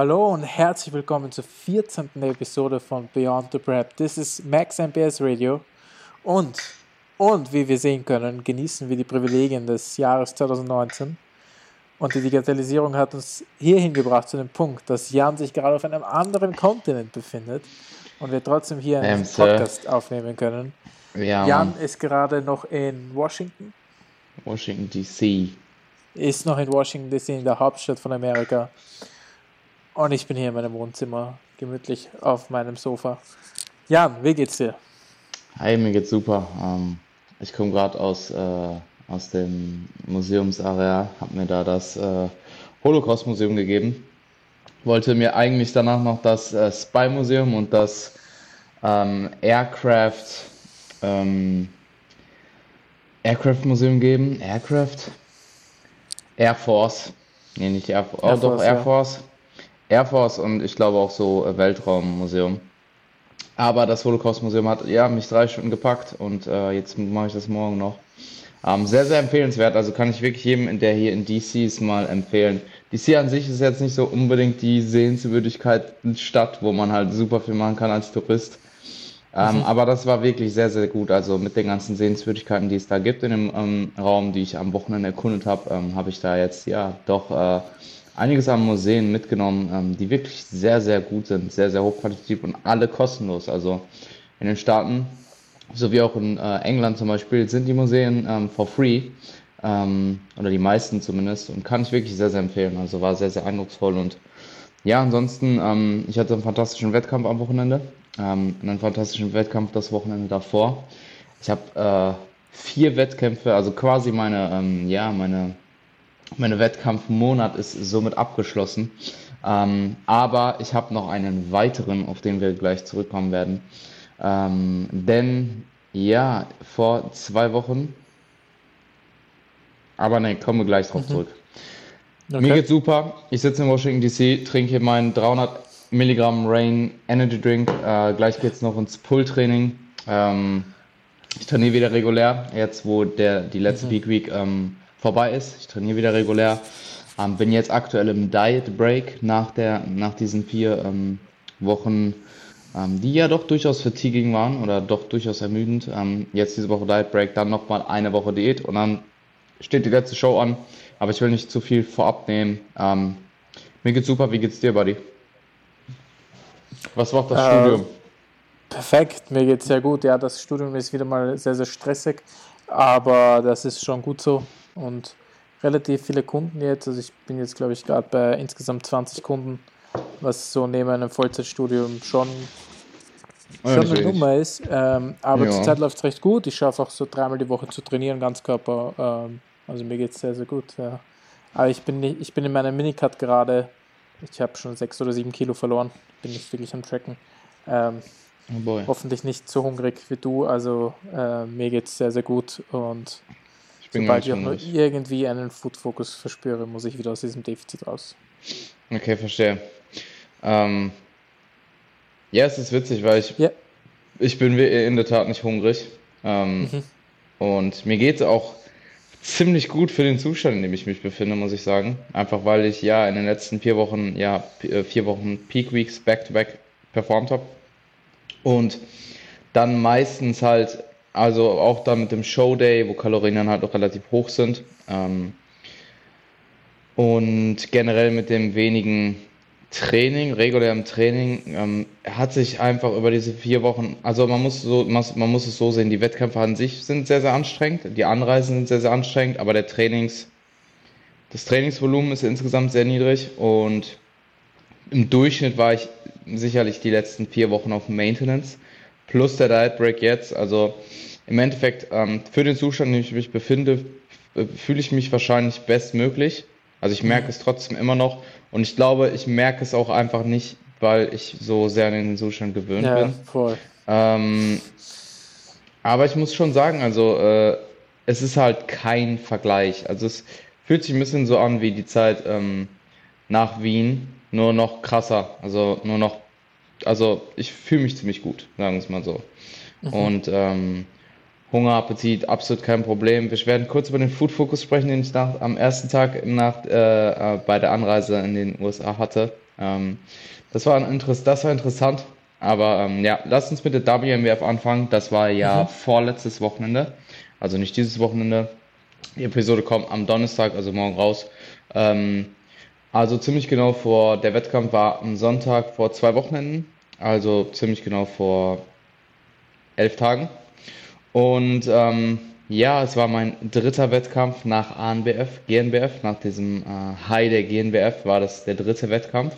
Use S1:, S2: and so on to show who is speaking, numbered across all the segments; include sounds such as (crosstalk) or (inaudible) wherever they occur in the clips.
S1: Hallo und herzlich willkommen zur 14. Episode von Beyond the Prep. Das ist Max MPS Radio und, und wie wir sehen können, genießen wir die Privilegien des Jahres 2019. Und die Digitalisierung hat uns hierhin gebracht zu dem Punkt, dass Jan sich gerade auf einem anderen Kontinent befindet und wir trotzdem hier einen ähm, Podcast aufnehmen können. Ja, Jan ist gerade noch in Washington.
S2: Washington DC.
S1: Ist noch in Washington DC, in der Hauptstadt von Amerika. Und ich bin hier in meinem Wohnzimmer, gemütlich auf meinem Sofa. Jan, wie geht's dir?
S2: Hi, mir geht's super. Ähm, ich komme gerade aus, äh, aus dem Museumsareal, habe mir da das äh, Holocaust-Museum gegeben. Wollte mir eigentlich danach noch das äh, Spy-Museum und das ähm, Aircraft ähm, Aircraft Museum geben. Aircraft? Air Force. Nee, nicht Air, Force. Air oh, Force, doch, Air ja. Air Force und ich glaube auch so äh, Weltraummuseum. Aber das Holocaust-Museum hat ja mich drei Stunden gepackt und äh, jetzt mache ich das morgen noch. Ähm, sehr, sehr empfehlenswert. Also kann ich wirklich jedem, der hier in DC ist, mal empfehlen. DC an sich ist jetzt nicht so unbedingt die Sehenswürdigkeit Stadt, wo man halt super viel machen kann als Tourist. Ähm, mhm. Aber das war wirklich sehr, sehr gut. Also mit den ganzen Sehenswürdigkeiten, die es da gibt in dem ähm, Raum, die ich am Wochenende erkundet habe, ähm, habe ich da jetzt ja doch äh, einiges an Museen mitgenommen, ähm, die wirklich sehr, sehr gut sind, sehr, sehr hochqualitativ und alle kostenlos. Also in den Staaten, sowie auch in äh, England zum Beispiel, sind die Museen ähm, for free. Ähm, oder die meisten zumindest. Und kann ich wirklich sehr, sehr empfehlen. Also war sehr, sehr eindrucksvoll. Und ja, ansonsten, ähm, ich hatte einen fantastischen Wettkampf am Wochenende. Ähm, einen fantastischen Wettkampf das Wochenende davor. Ich habe äh, vier Wettkämpfe, also quasi meine, ähm, ja, meine meine Wettkampfmonat ist somit abgeschlossen. Ähm, aber ich habe noch einen weiteren, auf den wir gleich zurückkommen werden. Ähm, denn ja, vor zwei Wochen. Aber ne, kommen wir gleich drauf mhm. zurück. Okay. Mir geht's super. Ich sitze in Washington DC, trinke hier meinen 300 Milligramm Rain Energy Drink. Äh, gleich geht's noch ins Pull-Training. Ähm, ich trainiere wieder regulär, jetzt wo der die letzte mhm. Peak Week ähm, vorbei ist. Ich trainiere wieder regulär. Ähm, bin jetzt aktuell im Diet Break nach, der, nach diesen vier ähm, Wochen, ähm, die ja doch durchaus fatiguing waren oder doch durchaus ermüdend. Ähm, jetzt diese Woche Diet Break, dann nochmal eine Woche Diät und dann steht die letzte Show an. Aber ich will nicht zu viel vorab nehmen. Ähm, mir geht's super. Wie geht's dir, Buddy? Was macht das äh, Studium?
S1: Perfekt, mir geht's sehr gut. Ja, das Studium ist wieder mal sehr, sehr stressig, aber das ist schon gut so und relativ viele Kunden jetzt. Also ich bin jetzt, glaube ich, gerade bei insgesamt 20 Kunden, was so neben einem Vollzeitstudium schon, schon ja, eine Nummer ist. Ähm, aber ja. zurzeit läuft es recht gut. Ich schaffe auch so dreimal die Woche zu trainieren, Ganzkörper. Ähm, also mir geht es sehr, sehr gut. Ja. Aber ich bin, nicht, ich bin in meiner Minicut gerade, ich habe schon sechs oder sieben Kilo verloren. Bin nicht wirklich am Tracken. Ähm, oh hoffentlich nicht so hungrig wie du. Also äh, mir geht es sehr, sehr gut und Sobald ich auch nur irgendwie einen Food-Fokus verspüre, muss ich wieder aus diesem Defizit raus.
S2: Okay, verstehe. Ähm, ja, es ist witzig, weil ich, ja. ich bin in der Tat nicht hungrig. Ähm, mhm. Und mir geht es auch ziemlich gut für den Zustand, in dem ich mich befinde, muss ich sagen. Einfach weil ich ja in den letzten vier Wochen, ja, äh, vier Wochen Peak Weeks back-to-back -back performt habe. Und dann meistens halt also auch da mit dem Showday, wo Kalorien dann halt auch relativ hoch sind. Ähm, und generell mit dem wenigen Training, regulärem Training, ähm, hat sich einfach über diese vier Wochen, also man muss, so, man muss es so sehen, die Wettkämpfe an sich sind sehr, sehr anstrengend, die Anreisen sind sehr, sehr anstrengend, aber der Trainings, das Trainingsvolumen ist insgesamt sehr niedrig und im Durchschnitt war ich sicherlich die letzten vier Wochen auf Maintenance plus der Diet Break jetzt. Also im Endeffekt ähm, für den Zustand, in dem ich mich befinde, äh, fühle ich mich wahrscheinlich bestmöglich. Also ich merke es trotzdem immer noch und ich glaube, ich merke es auch einfach nicht, weil ich so sehr an den Zustand gewöhnt ja, bin. Voll. Ähm, aber ich muss schon sagen, also äh, es ist halt kein Vergleich. Also es fühlt sich ein bisschen so an wie die Zeit ähm, nach Wien, nur noch krasser. Also nur noch also ich fühle mich ziemlich gut, sagen wir es mal so. Mhm. Und ähm, Hunger, Appetit, absolut kein Problem. Wir werden kurz über den Food Focus sprechen, den ich nach, am ersten Tag nach, äh, äh, bei der Anreise in den USA hatte. Ähm, das, war ein Interess das war interessant. Aber ähm, ja, lass uns mit der WMWF anfangen. Das war ja mhm. vorletztes Wochenende. Also nicht dieses Wochenende. Die Episode kommt am Donnerstag, also morgen raus. Ähm, also ziemlich genau vor, der Wettkampf war am Sonntag vor zwei Wochenenden. Also ziemlich genau vor elf Tagen. Und ähm, ja, es war mein dritter Wettkampf nach ANBF, GNBF. Nach diesem äh, High der GNBF war das der dritte Wettkampf.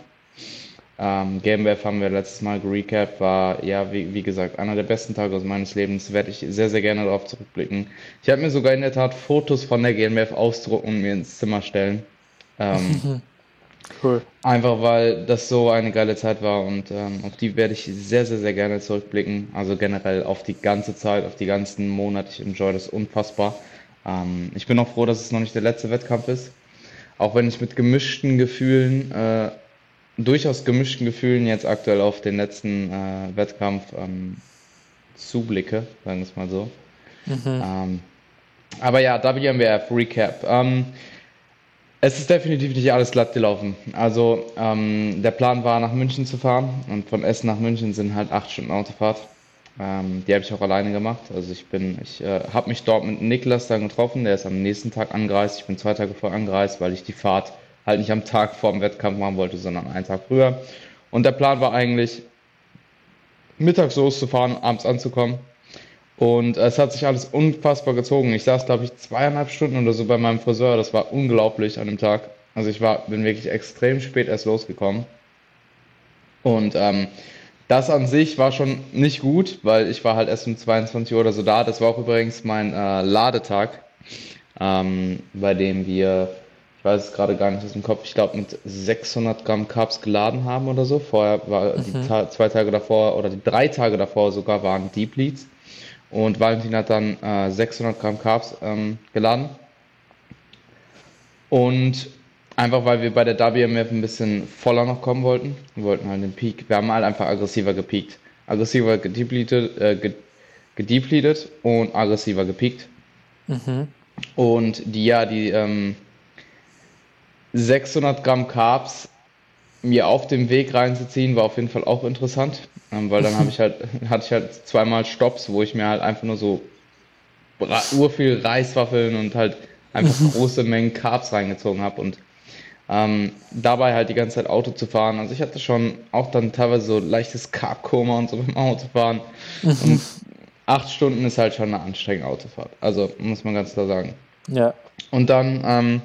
S2: Ähm, GmbF haben wir letztes Mal gerecapt, war ja, wie, wie gesagt, einer der besten Tage aus meines Lebens. Werde ich sehr, sehr gerne darauf zurückblicken. Ich habe mir sogar in der Tat Fotos von der GmbF ausdrucken und mir ins Zimmer stellen. Ähm, (laughs) cool. Einfach weil das so eine geile Zeit war und ähm, auf die werde ich sehr, sehr, sehr gerne zurückblicken. Also generell auf die ganze Zeit, auf die ganzen Monate. Ich enjoy das unfassbar. Ähm, ich bin auch froh, dass es noch nicht der letzte Wettkampf ist. Auch wenn ich mit gemischten Gefühlen äh, durchaus gemischten Gefühlen jetzt aktuell auf den letzten äh, Wettkampf ähm, zublicke, sagen wir es mal so. Mhm. Ähm, aber ja, WMWF Recap. Es ist definitiv nicht alles glatt gelaufen. Also ähm, der Plan war, nach München zu fahren und von Essen nach München sind halt acht Stunden Autofahrt. Ähm, die habe ich auch alleine gemacht. Also ich bin, ich äh, habe mich dort mit Niklas dann getroffen. Der ist am nächsten Tag angereist. Ich bin zwei Tage vorher angereist, weil ich die Fahrt halt nicht am Tag vor dem Wettkampf machen wollte, sondern einen Tag früher. Und der Plan war eigentlich, mittags loszufahren, abends anzukommen. Und es hat sich alles unfassbar gezogen. Ich saß, glaube ich, zweieinhalb Stunden oder so bei meinem Friseur. Das war unglaublich an dem Tag. Also ich war, bin wirklich extrem spät erst losgekommen. Und ähm, das an sich war schon nicht gut, weil ich war halt erst um 22 Uhr oder so da. Das war auch übrigens mein äh, Ladetag, ähm, bei dem wir ich weiß es gerade gar nicht aus dem Kopf, ich glaube mit 600 Gramm Carbs geladen haben oder so. Vorher war mhm. die Ta zwei Tage davor oder die drei Tage davor sogar waren Deep Leads. Und Valentin hat dann äh, 600 Gramm Carbs ähm, geladen. Und einfach weil wir bei der WMF ein bisschen voller noch kommen wollten. Wir wollten halt den Peak, wir haben halt einfach aggressiver gepiekt. Aggressiver gedepleted, äh, gedepleted und aggressiver gepiekt. Mhm. Und die, ja, die, ähm, 600 Gramm Carbs mir auf dem Weg reinzuziehen, war auf jeden Fall auch interessant, ähm, weil dann habe ich halt, (laughs) hatte ich halt zweimal Stops, wo ich mir halt einfach nur so urviel Reiswaffeln und halt einfach (laughs) große Mengen Carbs reingezogen habe und ähm, dabei halt die ganze Zeit Auto zu fahren. Also ich hatte schon auch dann teilweise so leichtes Carb-Koma und so beim Autofahren. (laughs) und acht Stunden ist halt schon eine anstrengende Autofahrt. Also muss man ganz klar sagen. Ja. Und dann ähm,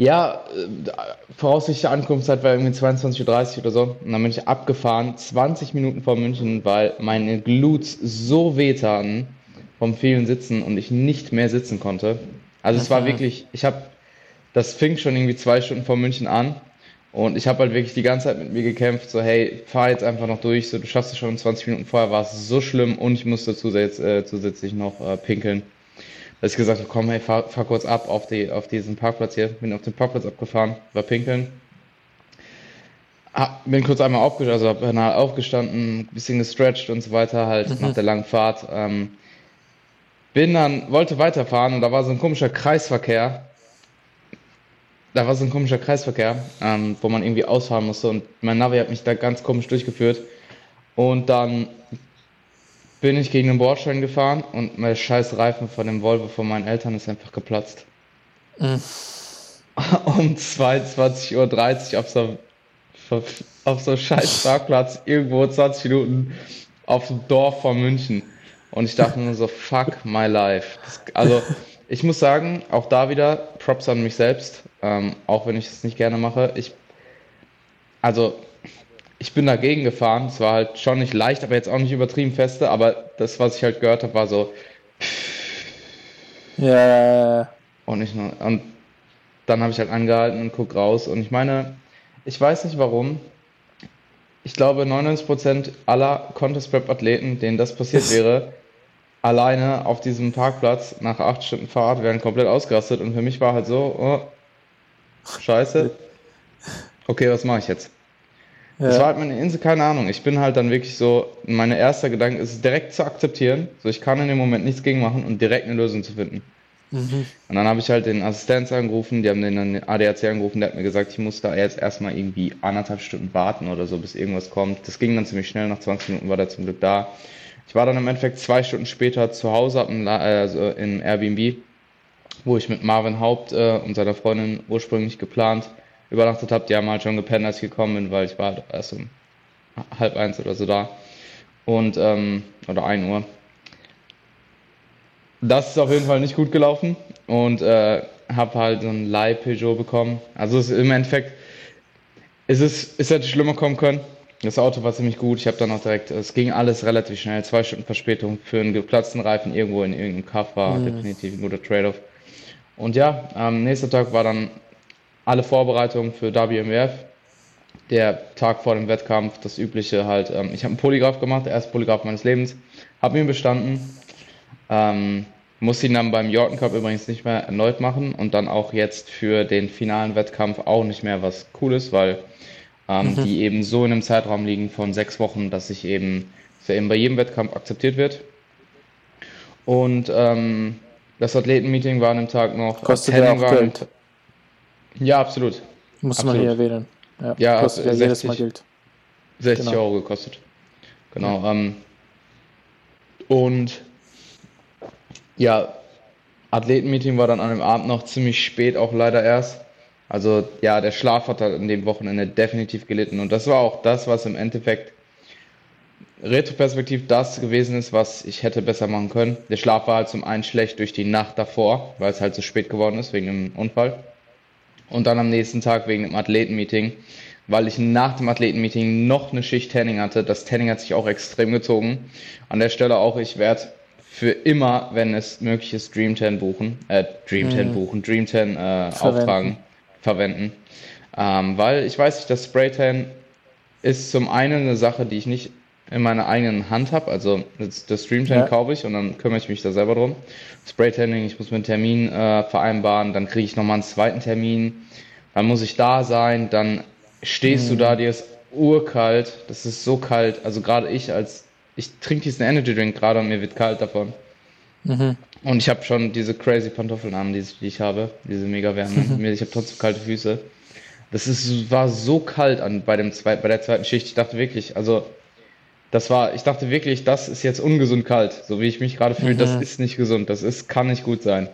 S2: ja, äh, voraussichtliche Ankunftszeit war irgendwie 22.30 Uhr oder so. Und dann bin ich abgefahren, 20 Minuten vor München, weil meine Glutes so wehtaten vom vielen Sitzen und ich nicht mehr sitzen konnte. Also Aha. es war wirklich, ich habe, das fing schon irgendwie zwei Stunden vor München an und ich habe halt wirklich die ganze Zeit mit mir gekämpft, so hey, fahr jetzt einfach noch durch, so du schaffst es schon 20 Minuten vorher, war es so schlimm und ich musste zusätzlich, äh, zusätzlich noch äh, pinkeln dass ich gesagt habe, komm, hey, fahr, fahr kurz ab auf, die, auf diesen Parkplatz hier. Bin auf den Parkplatz abgefahren, war pinkeln. bin kurz einmal aufgestanden, also bin halt aufgestanden, bisschen gestretched und so weiter, halt mhm. nach der langen Fahrt. Ähm, bin dann, wollte weiterfahren und da war so ein komischer Kreisverkehr. Da war so ein komischer Kreisverkehr, ähm, wo man irgendwie ausfahren musste und mein Navi hat mich da ganz komisch durchgeführt. Und dann bin ich gegen den Bordstein gefahren und mein scheiß Reifen von dem Volvo von meinen Eltern ist einfach geplatzt. Mhm. (laughs) Um 22.30 Uhr auf so, auf so scheiß Parkplatz, irgendwo 20 Minuten auf dem Dorf von München. Und ich dachte nur so, fuck my life. Das, also, ich muss sagen, auch da wieder Props an mich selbst, ähm, auch wenn ich es nicht gerne mache. Ich, also, ich bin dagegen gefahren. Es war halt schon nicht leicht, aber jetzt auch nicht übertrieben feste. Aber das, was ich halt gehört habe, war so. Ja. Und, ich, und dann habe ich halt angehalten und guck raus. Und ich meine, ich weiß nicht warum. Ich glaube, 99% aller Contest Prep Athleten, denen das passiert wäre, alleine auf diesem Parkplatz nach acht Stunden Fahrt wären komplett ausgerastet. Und für mich war halt so, oh, scheiße. Okay, was mache ich jetzt? Das war halt meine Insel, keine Ahnung. Ich bin halt dann wirklich so, mein erster Gedanke ist direkt zu akzeptieren. So, ich kann in dem Moment nichts gegen machen und direkt eine Lösung zu finden. Mhm. Und dann habe ich halt den Assistenz angerufen, die haben den ADAC angerufen, der hat mir gesagt, ich muss da jetzt erstmal irgendwie anderthalb Stunden warten oder so, bis irgendwas kommt. Das ging dann ziemlich schnell, nach 20 Minuten war der zum Glück da. Ich war dann im Endeffekt zwei Stunden später zu Hause, also in Airbnb, wo ich mit Marvin Haupt äh, und seiner Freundin ursprünglich geplant übernachtet habe. Die haben halt schon gepennt, als ich gekommen bin, weil ich war erst um halb eins oder so da. Und, ähm, oder ein Uhr. Das ist auf jeden Fall nicht gut gelaufen und äh, habe halt so ein Leih Peugeot bekommen. Also es ist im Endeffekt ist es ist hätte schlimmer kommen können. Das Auto war ziemlich gut. Ich habe dann auch direkt, es ging alles relativ schnell. Zwei Stunden Verspätung für einen geplatzten Reifen irgendwo in irgendeinem Kaff war mhm. definitiv ein guter Trade-off. Und ja, am nächsten Tag war dann alle Vorbereitungen für WMWF. Der Tag vor dem Wettkampf, das übliche halt. Ähm, ich habe einen Polygraph gemacht, der erste Polygraph meines Lebens. Habe ihn bestanden. Ähm, muss ihn dann beim Yorton Cup übrigens nicht mehr erneut machen und dann auch jetzt für den finalen Wettkampf auch nicht mehr was Cooles, weil ähm, mhm. die eben so in einem Zeitraum liegen von sechs Wochen, dass ich eben, dass eben bei jedem Wettkampf akzeptiert wird. Und ähm, das Athletenmeeting war an dem Tag noch.
S1: Kostet ja auch Geld.
S2: Ja, absolut.
S1: Muss absolut. man hier erwähnen.
S2: Ja, ja kostet ja 60, jedes Mal Geld. 60 genau. Euro gekostet. Genau. Ja. Ähm, und ja, Athletenmeeting war dann an dem Abend noch ziemlich spät, auch leider erst. Also ja, der Schlaf hat halt in dem Wochenende definitiv gelitten. Und das war auch das, was im Endeffekt retroperspektiv das gewesen ist, was ich hätte besser machen können. Der Schlaf war halt zum einen schlecht durch die Nacht davor, weil es halt so spät geworden ist wegen dem Unfall. Und dann am nächsten Tag wegen dem Athletenmeeting, weil ich nach dem Athletenmeeting noch eine Schicht Tanning hatte. Das Tanning hat sich auch extrem gezogen. An der Stelle auch, ich werde für immer, wenn es möglich ist, Dream 10 buchen, äh, Dream 10 mhm. buchen, Dream 10 äh, auftragen, verwenden. Ähm, weil ich weiß nicht, das Spray Tan ist zum einen eine Sache, die ich nicht in meiner eigenen Hand habe. Also das, das Stream Tan ja. kaufe ich und dann kümmere ich mich da selber drum. Spray Tanning, ich muss mir einen Termin äh, vereinbaren, dann kriege ich nochmal einen zweiten Termin, dann muss ich da sein, dann stehst mhm. du da, dir ist urkalt, das ist so kalt. Also gerade ich als ich trinke diesen Energy Drink gerade und mir wird kalt davon. Mhm. Und ich habe schon diese crazy Pantoffeln an, die, ich habe, diese mega Wärme. (laughs) Mhm. Ich habe trotzdem kalte Füße. Das ist, war so kalt an, bei, dem zwei, bei der zweiten Schicht. Ich dachte wirklich, also das war, ich dachte wirklich, das ist jetzt ungesund kalt, so wie ich mich gerade fühle. Mhm. Das ist nicht gesund, das ist, kann nicht gut sein.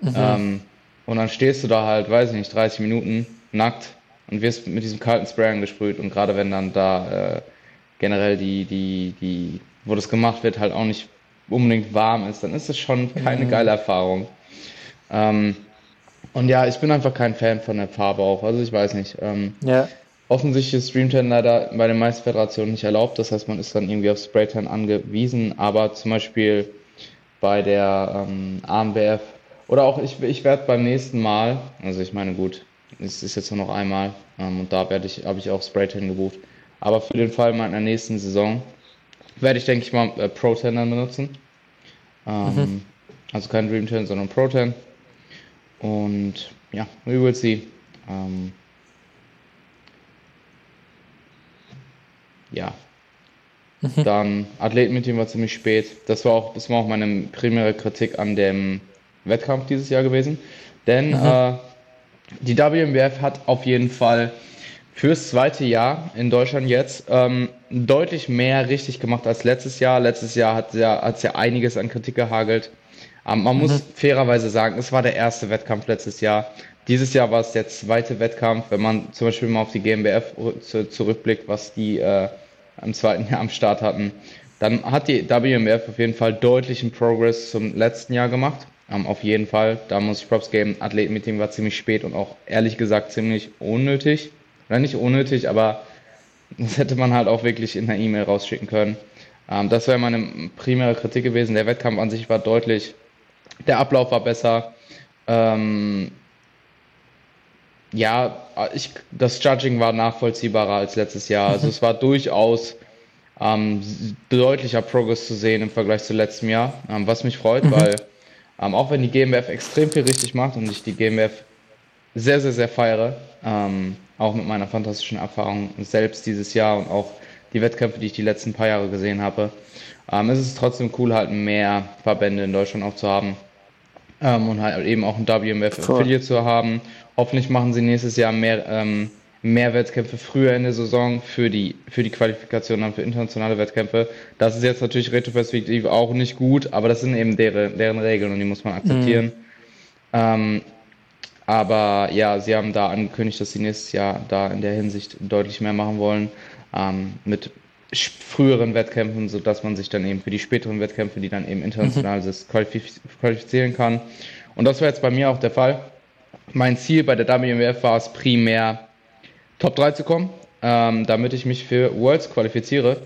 S2: Mhm. Ähm, und dann stehst du da halt, weiß ich nicht, 30 Minuten nackt und wirst mit diesem kalten Spray angesprüht. Und gerade wenn dann da äh, generell die, die, die, wo das gemacht wird, halt auch nicht unbedingt warm ist, dann ist es schon keine mhm. geile Erfahrung. Ähm, und ja, ich bin einfach kein Fan von der Farbe auch. Also ich weiß nicht. Ähm, ja. Offensichtlich ist Streamtan leider bei den meisten Föderationen nicht erlaubt. Das heißt, man ist dann irgendwie auf Spraytan angewiesen. Aber zum Beispiel bei der ähm, AMBF oder auch ich, ich werde beim nächsten Mal, also ich meine gut, es ist jetzt nur noch einmal ähm, und da werde ich, habe ich auch Spraytan gebucht. Aber für den Fall meiner nächsten Saison werde ich, denke ich mal, äh, Pro 10 dann benutzen. Ähm, mhm. Also kein Dream 10, sondern Pro 10. Und ja, we will see. Ähm, ja. Mhm. Dann Athletenmeeting war ziemlich spät. Das war auch, das war auch meine primäre Kritik an dem Wettkampf dieses Jahr gewesen. Denn mhm. äh, die WMWF hat auf jeden Fall fürs zweite Jahr in Deutschland jetzt ähm, deutlich mehr richtig gemacht als letztes Jahr. Letztes Jahr hat es ja, ja einiges an Kritik gehagelt. Ähm, man mhm. muss fairerweise sagen, es war der erste Wettkampf letztes Jahr. Dieses Jahr war es der zweite Wettkampf. Wenn man zum Beispiel mal auf die GmbF zurückblickt, was die äh, im zweiten (laughs) Jahr am Start hatten, dann hat die WMF auf jeden Fall deutlichen Progress zum letzten Jahr gemacht. Ähm, auf jeden Fall. Da muss ich Props geben. Athletenmeeting war ziemlich spät und auch ehrlich gesagt ziemlich unnötig. Oder nicht unnötig, aber (laughs) das hätte man halt auch wirklich in der E-Mail rausschicken können. Ähm, das wäre meine primäre Kritik gewesen. Der Wettkampf an sich war deutlich, der Ablauf war besser. Ähm, ja, ich, das Judging war nachvollziehbarer als letztes Jahr. Also es war durchaus ähm, deutlicher Progress zu sehen im Vergleich zu letztem Jahr, ähm, was mich freut, mhm. weil ähm, auch wenn die GmbF extrem viel richtig macht und ich die GmbF sehr, sehr, sehr feiere, ähm, auch mit meiner fantastischen Erfahrung selbst dieses Jahr und auch die Wettkämpfe, die ich die letzten paar Jahre gesehen habe. Ähm, es ist trotzdem cool, halt mehr Verbände in Deutschland auch zu haben. Ähm, und halt eben auch ein WMF Affiliate zu haben. Hoffentlich machen sie nächstes Jahr mehr, ähm, mehr Wettkämpfe früher in der Saison für die, für die Qualifikation dann für internationale Wettkämpfe. Das ist jetzt natürlich retroperspektiv auch nicht gut, aber das sind eben deren, deren Regeln und die muss man akzeptieren. Mhm. Ähm, aber ja, sie haben da angekündigt, dass sie nächstes Jahr da in der Hinsicht deutlich mehr machen wollen. Ähm, mit früheren Wettkämpfen, sodass man sich dann eben für die späteren Wettkämpfe, die dann eben international mhm. qualifizieren kann. Und das war jetzt bei mir auch der Fall. Mein Ziel bei der WMF war es primär, Top 3 zu kommen, ähm, damit ich mich für Worlds qualifiziere.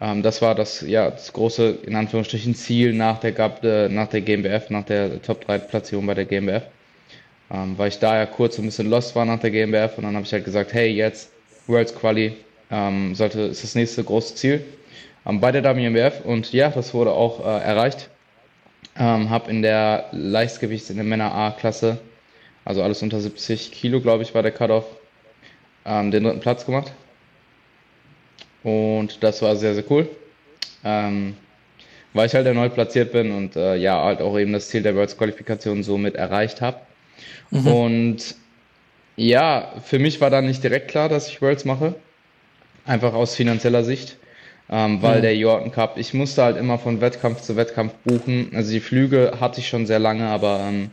S2: Ähm, das war das, ja, das große, in Anführungsstrichen, Ziel nach der, äh, nach der GmbF, nach der Top 3 Platzierung bei der GmbF. Ähm, weil ich da ja kurz ein bisschen lost war nach der GmbF und dann habe ich halt gesagt, hey, jetzt Worlds Quali ähm, sollte, ist das nächste große Ziel ähm, bei der WMBF und ja, das wurde auch äh, erreicht. Ähm, habe in der Leichtgewichts in der Männer A-Klasse, also alles unter 70 Kilo, glaube ich, war der Cut-Off, ähm, den dritten Platz gemacht. Und das war sehr, sehr cool. Ähm, weil ich halt erneut platziert bin und äh, ja, halt auch eben das Ziel der Worlds Qualifikation somit erreicht habe. Mhm. Und ja, für mich war dann nicht direkt klar, dass ich Worlds mache. Einfach aus finanzieller Sicht. Ähm, weil mhm. der Jordan Cup, ich musste halt immer von Wettkampf zu Wettkampf buchen. Also die Flüge hatte ich schon sehr lange, aber ähm,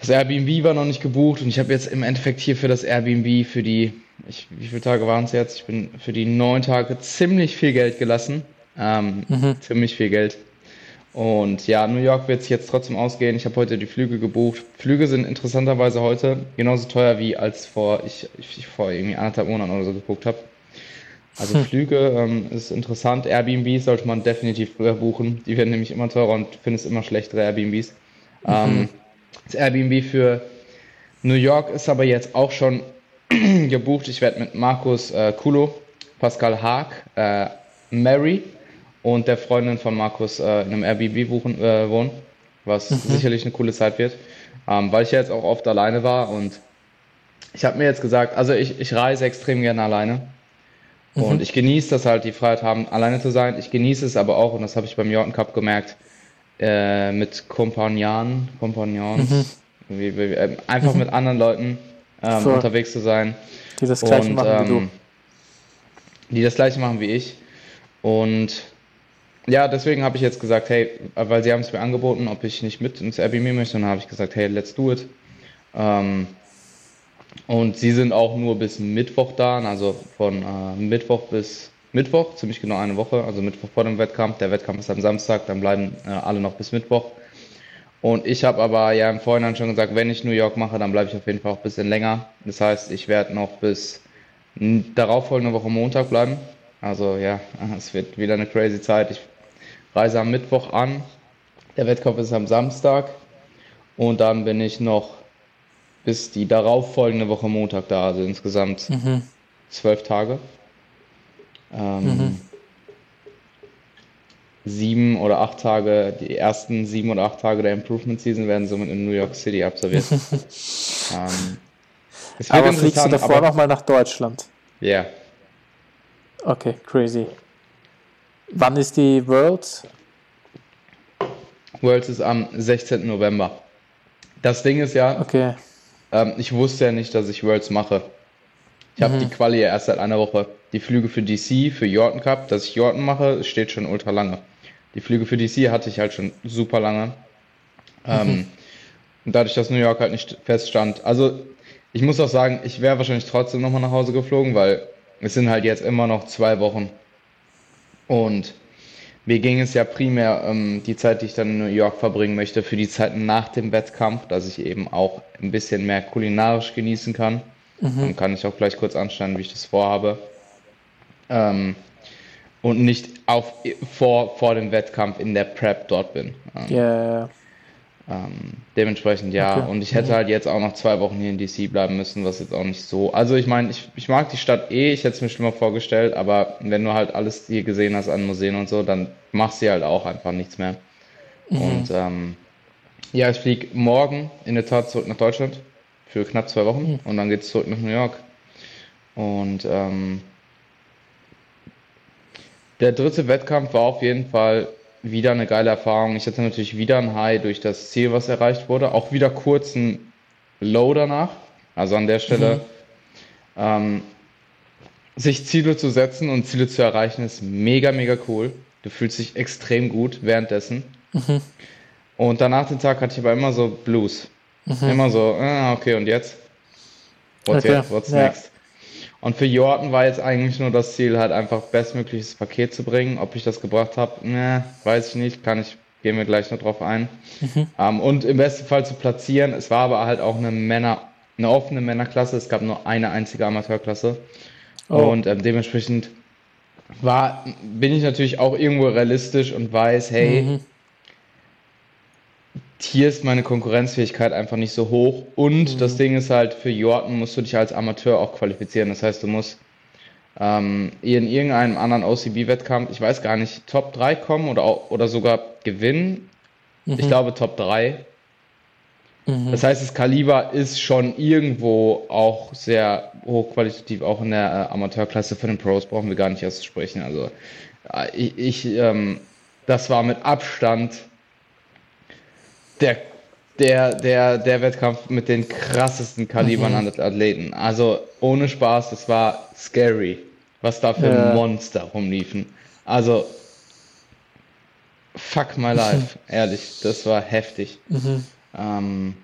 S2: das Airbnb war noch nicht gebucht und ich habe jetzt im Endeffekt hier für das Airbnb für die, ich, wie viele Tage waren es jetzt? Ich bin für die neun Tage ziemlich viel Geld gelassen. Ähm, mhm. Ziemlich viel Geld. Und ja, New York wird sich jetzt trotzdem ausgehen. Ich habe heute die Flüge gebucht. Flüge sind interessanterweise heute genauso teuer wie als vor ich, ich vor irgendwie anderthalb Monaten oder so geguckt habe. Also. Flüge ähm, ist interessant. Airbnb sollte man definitiv früher buchen. Die werden nämlich immer teurer und findest immer schlechtere Airbnbs. Mhm. Ähm, das Airbnb für New York ist aber jetzt auch schon (clears throat) gebucht. Ich werde mit Markus äh, Kulo, Pascal Haag, äh, Mary und der Freundin von Markus äh, in einem Airbnb buchen, äh, wohnen, was mhm. sicherlich eine coole Zeit wird, ähm, weil ich ja jetzt auch oft alleine war und ich habe mir jetzt gesagt, also ich, ich reise extrem gerne alleine mhm. und ich genieße das halt, die Freiheit haben, alleine zu sein. Ich genieße es aber auch, und das habe ich beim Jordan Cup gemerkt, äh, mit Kompagnanen, Kompagnons, mhm. wie, wie, äh, einfach mhm. mit anderen Leuten ähm, unterwegs zu sein.
S1: Die das gleiche und, machen wie du. Ähm,
S2: die das gleiche machen wie ich. Und ja, deswegen habe ich jetzt gesagt, hey, weil sie haben es mir angeboten, ob ich nicht mit ins Airbnb möchte, und dann habe ich gesagt, hey, let's do it. Ähm, und sie sind auch nur bis Mittwoch da, also von äh, Mittwoch bis Mittwoch, ziemlich genau eine Woche, also Mittwoch vor dem Wettkampf. Der Wettkampf ist am Samstag, dann bleiben äh, alle noch bis Mittwoch. Und ich habe aber ja im Vorhinein schon gesagt, wenn ich New York mache, dann bleibe ich auf jeden Fall auch ein bisschen länger. Das heißt, ich werde noch bis darauffolgende Woche Montag bleiben. Also ja, (laughs) es wird wieder eine crazy Zeit. Ich reise am Mittwoch an. Der Wettkampf ist am Samstag. Und dann bin ich noch bis die darauffolgende Woche Montag da, also insgesamt mhm. zwölf Tage. Ähm, mhm. Sieben oder acht Tage, die ersten sieben oder acht Tage der Improvement Season werden somit in New York City absolviert. (laughs)
S1: ähm, aber fliegst du davor nochmal nach Deutschland?
S2: Ja. Yeah.
S1: Okay, crazy. Wann ist die Worlds?
S2: Worlds ist am 16. November. Das Ding ist ja,
S1: okay.
S2: Ähm, ich wusste ja nicht, dass ich Worlds mache. Ich habe mhm. die Quali ja erst seit einer Woche. Die Flüge für DC, für Jordan Cup, dass ich Jordan mache, steht schon ultra lange. Die Flüge für DC hatte ich halt schon super lange. Ähm, mhm. und dadurch, dass New York halt nicht feststand. Also, ich muss auch sagen, ich wäre wahrscheinlich trotzdem nochmal nach Hause geflogen, weil es sind halt jetzt immer noch zwei Wochen und mir ging es ja primär ähm, die Zeit, die ich dann in New York verbringen möchte, für die Zeit nach dem Wettkampf, dass ich eben auch ein bisschen mehr kulinarisch genießen kann. Mhm. Dann kann ich auch gleich kurz anstellen, wie ich das vorhabe. Ähm, und nicht auf, vor, vor dem Wettkampf in der Prep dort bin.
S1: Ja, ja, ja.
S2: Ähm, dementsprechend ja. Okay. Und ich hätte mhm. halt jetzt auch noch zwei Wochen hier in DC bleiben müssen, was jetzt auch nicht so. Also ich meine, ich, ich mag die Stadt eh, ich hätte es mir mal vorgestellt, aber wenn du halt alles hier gesehen hast an Museen und so, dann machst du halt auch einfach nichts mehr. Mhm. Und ähm, ja, ich fliege morgen in der Tat zurück nach Deutschland für knapp zwei Wochen mhm. und dann geht es zurück nach New York. Und ähm, der dritte Wettkampf war auf jeden Fall wieder eine geile Erfahrung. Ich hatte natürlich wieder ein High durch das Ziel, was erreicht wurde. Auch wieder kurz ein Low danach. Also an der Stelle, mhm. ähm, sich Ziele zu setzen und Ziele zu erreichen, ist mega, mega cool. Du fühlst dich extrem gut währenddessen. Mhm. Und danach den Tag hatte ich aber immer so Blues. Mhm. Immer so, ah, okay, und jetzt? What's, okay. jetzt? What's ja. next? Und für Jordan war jetzt eigentlich nur das Ziel, halt einfach bestmögliches Paket zu bringen. Ob ich das gebracht habe, ne, weiß ich nicht, kann ich, gehen wir gleich noch drauf ein. Mhm. Um, ähm, und im besten Fall zu platzieren. Es war aber halt auch eine Männer, eine offene Männerklasse. Es gab nur eine einzige Amateurklasse. Oh. Und ähm, dementsprechend war, bin ich natürlich auch irgendwo realistisch und weiß, hey, mhm hier ist meine Konkurrenzfähigkeit einfach nicht so hoch. Und mhm. das Ding ist halt, für Jordan musst du dich als Amateur auch qualifizieren. Das heißt, du musst ähm, in irgendeinem anderen OCB-Wettkampf, ich weiß gar nicht, Top 3 kommen oder, oder sogar gewinnen. Mhm. Ich glaube Top 3. Mhm. Das heißt, das Kaliber ist schon irgendwo auch sehr hochqualitativ, auch in der äh, Amateurklasse. Für den Pros brauchen wir gar nicht erst sprechen. Also äh, ich, ich ähm, das war mit Abstand der, der, der, der Wettkampf mit den krassesten Kalibern mhm. an Athleten. Also ohne Spaß, das war scary, was da für ja. Monster rumliefen. Also fuck my (laughs) life, ehrlich, das war heftig. Mhm. Ähm,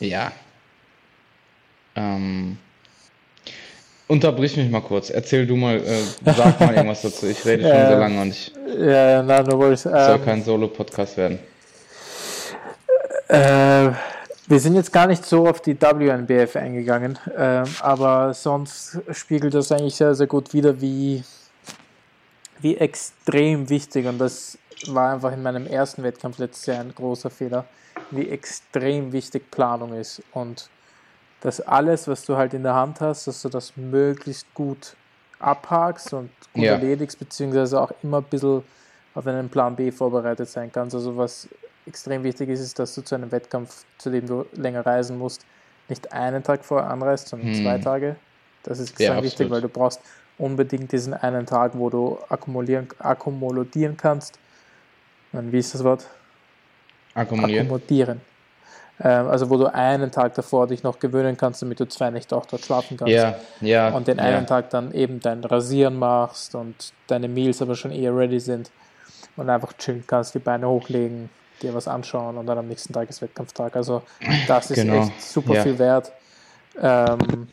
S2: ja. Ähm, Unterbrich mich mal kurz. Erzähl du mal, äh, sag mal irgendwas dazu. Ich rede schon so lange und ich.
S1: Ja, na, no worries.
S2: Soll ähm, kein Solo-Podcast werden.
S1: Äh, wir sind jetzt gar nicht so auf die WNBF eingegangen, äh, aber sonst spiegelt das eigentlich sehr, sehr gut wieder, wie, wie extrem wichtig, und das war einfach in meinem ersten Wettkampf letztes Jahr ein großer Fehler, wie extrem wichtig Planung ist. Und dass alles, was du halt in der Hand hast, dass du das möglichst gut abhakst und gut ja. erledigst, beziehungsweise auch immer ein bisschen auf einen Plan B vorbereitet sein kannst. Also was extrem wichtig ist, ist, dass du zu einem Wettkampf, zu dem du länger reisen musst, nicht einen Tag vorher anreist, sondern hm. zwei Tage. Das ist extrem ja, wichtig, weil du brauchst unbedingt diesen einen Tag, wo du akkumulieren, akkumulieren kannst. Und wie ist das Wort?
S2: Akkumulieren.
S1: Akkumulieren. Ähm, also wo du einen Tag davor dich noch gewöhnen kannst, damit du zwei Nächte auch dort schlafen kannst.
S2: Ja, ja.
S1: Und den einen Tag dann eben dein Rasieren machst und deine Meals aber schon eher ready sind und einfach chillen kannst, die Beine hochlegen, dir was anschauen und dann am nächsten Tag ist Wettkampftag. Also das ist genau. echt super ja. viel wert. Ähm,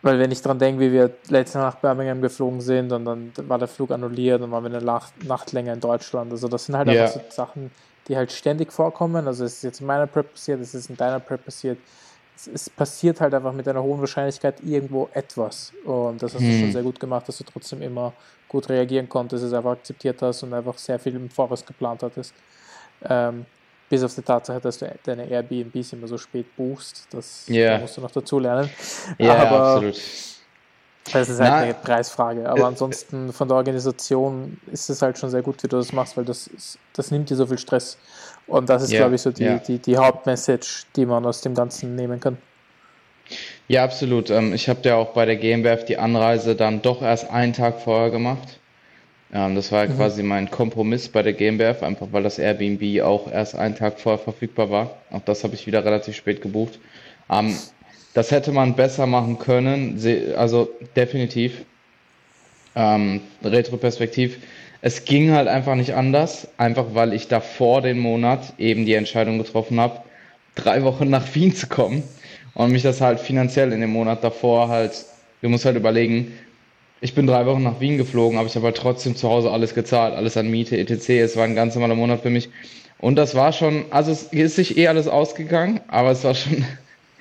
S1: weil wenn ich dran denke, wie wir letzte Nacht Birmingham geflogen sind und dann war der Flug annulliert und waren wir eine Nacht, länger in Deutschland. Also das sind halt ja. einfach so Sachen, die halt ständig vorkommen. Also es ist jetzt in meiner Prep passiert, es ist in deiner Prep passiert. Es, es passiert halt einfach mit einer hohen Wahrscheinlichkeit irgendwo etwas. Und das hast hm. du schon hm. sehr gut gemacht, dass du trotzdem immer gut reagieren konntest, es einfach akzeptiert hast und einfach sehr viel im Voraus geplant hattest. Ähm, bis auf die Tatsache, dass du deine Airbnbs immer so spät buchst. Das yeah. musst du noch dazu lernen.
S2: Ja, yeah, absolut.
S1: Das ist halt Na, eine Preisfrage. Aber äh, ansonsten von der Organisation ist es halt schon sehr gut, wie du das machst, weil das, das nimmt dir so viel Stress. Und das ist, ja, glaube ich, so die, ja. die, die Hauptmessage, die man aus dem Ganzen nehmen kann.
S2: Ja, absolut. Ähm, ich habe ja auch bei der GmbF die Anreise dann doch erst einen Tag vorher gemacht. Ähm, das war mhm. quasi mein Kompromiss bei der GmbF, einfach weil das Airbnb auch erst einen Tag vorher verfügbar war. Auch das habe ich wieder relativ spät gebucht. Das hätte man besser machen können, also definitiv. Ähm, Retroperspektiv. Es ging halt einfach nicht anders, einfach weil ich davor den Monat eben die Entscheidung getroffen habe, drei Wochen nach Wien zu kommen und mich das halt finanziell in dem Monat davor halt, du musst halt überlegen, ich bin drei Wochen nach Wien geflogen, aber ich habe halt trotzdem zu Hause alles gezahlt, alles an Miete, etc. Es war ein ganz normaler Monat für mich. Und das war schon, also es ist sich eh alles ausgegangen, aber es war schon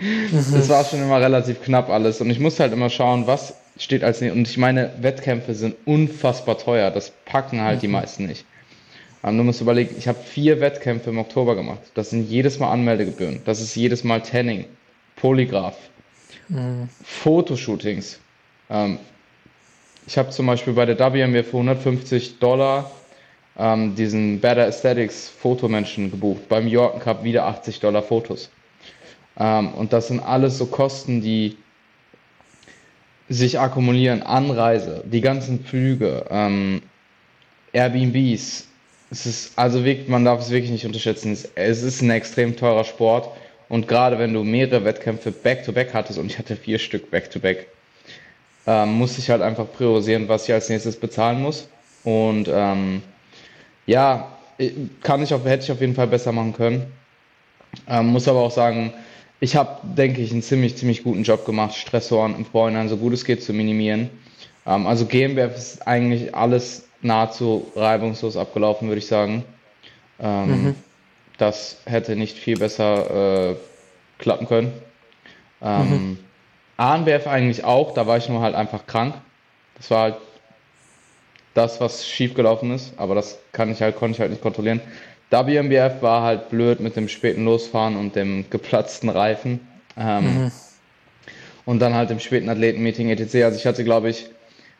S2: Mhm. Das war schon immer relativ knapp alles. Und ich musste halt immer schauen, was steht als Und ich meine, Wettkämpfe sind unfassbar teuer. Das packen halt mhm. die meisten nicht. Und du musst überlegen, ich habe vier Wettkämpfe im Oktober gemacht. Das sind jedes Mal Anmeldegebühren. Das ist jedes Mal Tanning, Polygraph, mhm. Fotoshootings. Ähm, ich habe zum Beispiel bei der WMW für 150 Dollar ähm, diesen Better Aesthetics Fotomenschen gebucht. Beim Yorken Cup wieder 80 Dollar Fotos. Ähm, und das sind alles so Kosten, die sich akkumulieren, Anreise, die ganzen Flüge, ähm, Airbnbs. Es ist, also wirklich, man darf es wirklich nicht unterschätzen. Es, ist ein extrem teurer Sport. Und gerade wenn du mehrere Wettkämpfe back-to-back -back hattest, und ich hatte vier Stück back-to-back, -back, ähm, musste ich halt einfach priorisieren, was ich als nächstes bezahlen muss. Und ähm, ja, kann ich auf, hätte ich auf jeden Fall besser machen können. Ähm, muss aber auch sagen, ich habe, denke ich, einen ziemlich, ziemlich guten Job gemacht, Stressoren im Vorhinein so gut es geht zu minimieren. Ähm, also GmbF ist eigentlich alles nahezu reibungslos abgelaufen, würde ich sagen. Ähm, mhm. Das hätte nicht viel besser äh, klappen können. Ähm, mhm. ANBF eigentlich auch, da war ich nur halt einfach krank. Das war halt das, was schiefgelaufen ist, aber das kann ich halt, konnte ich halt nicht kontrollieren. WMBF war halt blöd mit dem späten Losfahren und dem geplatzten Reifen. Ähm, mhm. Und dann halt im späten Athletenmeeting etc. Also ich hatte, glaube ich,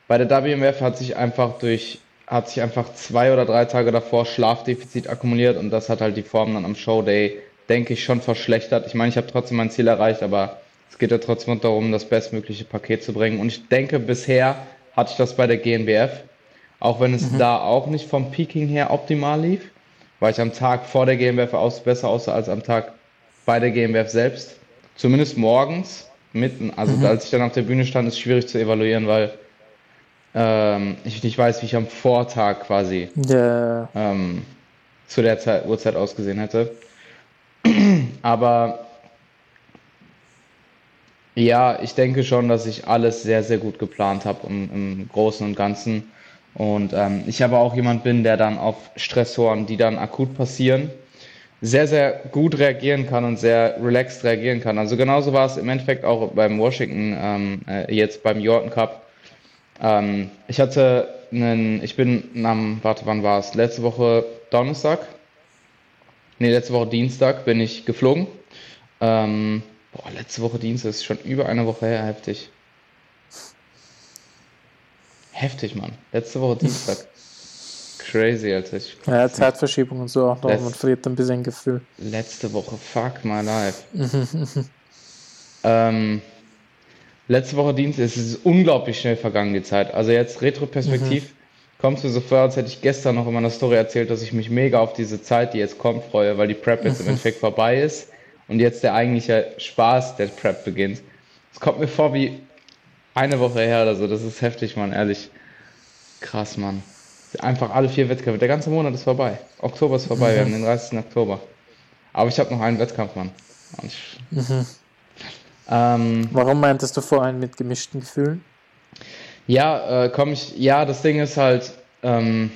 S2: bei der WMF hat sich einfach durch, hat sich einfach zwei oder drei Tage davor Schlafdefizit akkumuliert und das hat halt die Form dann am Showday, denke ich, schon verschlechtert. Ich meine, ich habe trotzdem mein Ziel erreicht, aber es geht ja trotzdem darum, das bestmögliche Paket zu bringen. Und ich denke, bisher hatte ich das bei der GNBF, auch wenn es mhm. da auch nicht vom Peaking her optimal lief weil ich am Tag vor der GmbF aus, besser aussah als am Tag bei der GmbF selbst. Zumindest morgens, mitten, also mhm. als ich dann auf der Bühne stand, ist schwierig zu evaluieren, weil ähm, ich nicht weiß, wie ich am Vortag quasi yeah. ähm, zu der Zeit, Uhrzeit ausgesehen hätte. (clears throat) Aber ja, ich denke schon, dass ich alles sehr, sehr gut geplant habe im, im Großen und Ganzen. Und ähm, ich aber auch jemand bin, der dann auf Stressoren, die dann akut passieren, sehr, sehr gut reagieren kann und sehr relaxed reagieren kann. Also genauso war es im Endeffekt auch beim Washington, ähm, äh, jetzt beim Jordan Cup. Ähm, ich hatte einen, ich bin am, warte, wann war es? Letzte Woche Donnerstag? Nee, letzte Woche Dienstag bin ich geflogen. Ähm, boah, letzte Woche Dienstag ist schon über eine Woche her, heftig. Heftig, Mann. Letzte Woche Dienstag. Crazy, Alter. Ich
S1: ja, Zeitverschiebung und so auch noch. Man verliert ein bisschen Gefühl.
S2: Letzte Woche, fuck my life. (laughs) ähm, letzte Woche Dienstag, es ist unglaublich schnell vergangen, die Zeit. Also jetzt Retroperspektiv. Mhm. Kommt mir so vor, als hätte ich gestern noch in meiner Story erzählt, dass ich mich mega auf diese Zeit, die jetzt kommt, freue, weil die Prep jetzt im (laughs) Endeffekt vorbei ist und jetzt der eigentliche Spaß der Prep beginnt. Es kommt mir vor wie eine Woche her oder so. Das ist heftig, Mann, ehrlich. Krass, Mann. Einfach alle vier Wettkämpfe. Der ganze Monat ist vorbei. Oktober ist vorbei. Mhm. Wir haben den 30. Oktober. Aber ich habe noch einen Wettkampf, Mann. Ich,
S1: mhm. ähm, Warum meintest du vorhin mit gemischten Gefühlen?
S2: Ja, äh, komm ich. Ja, das Ding ist halt. Ähm,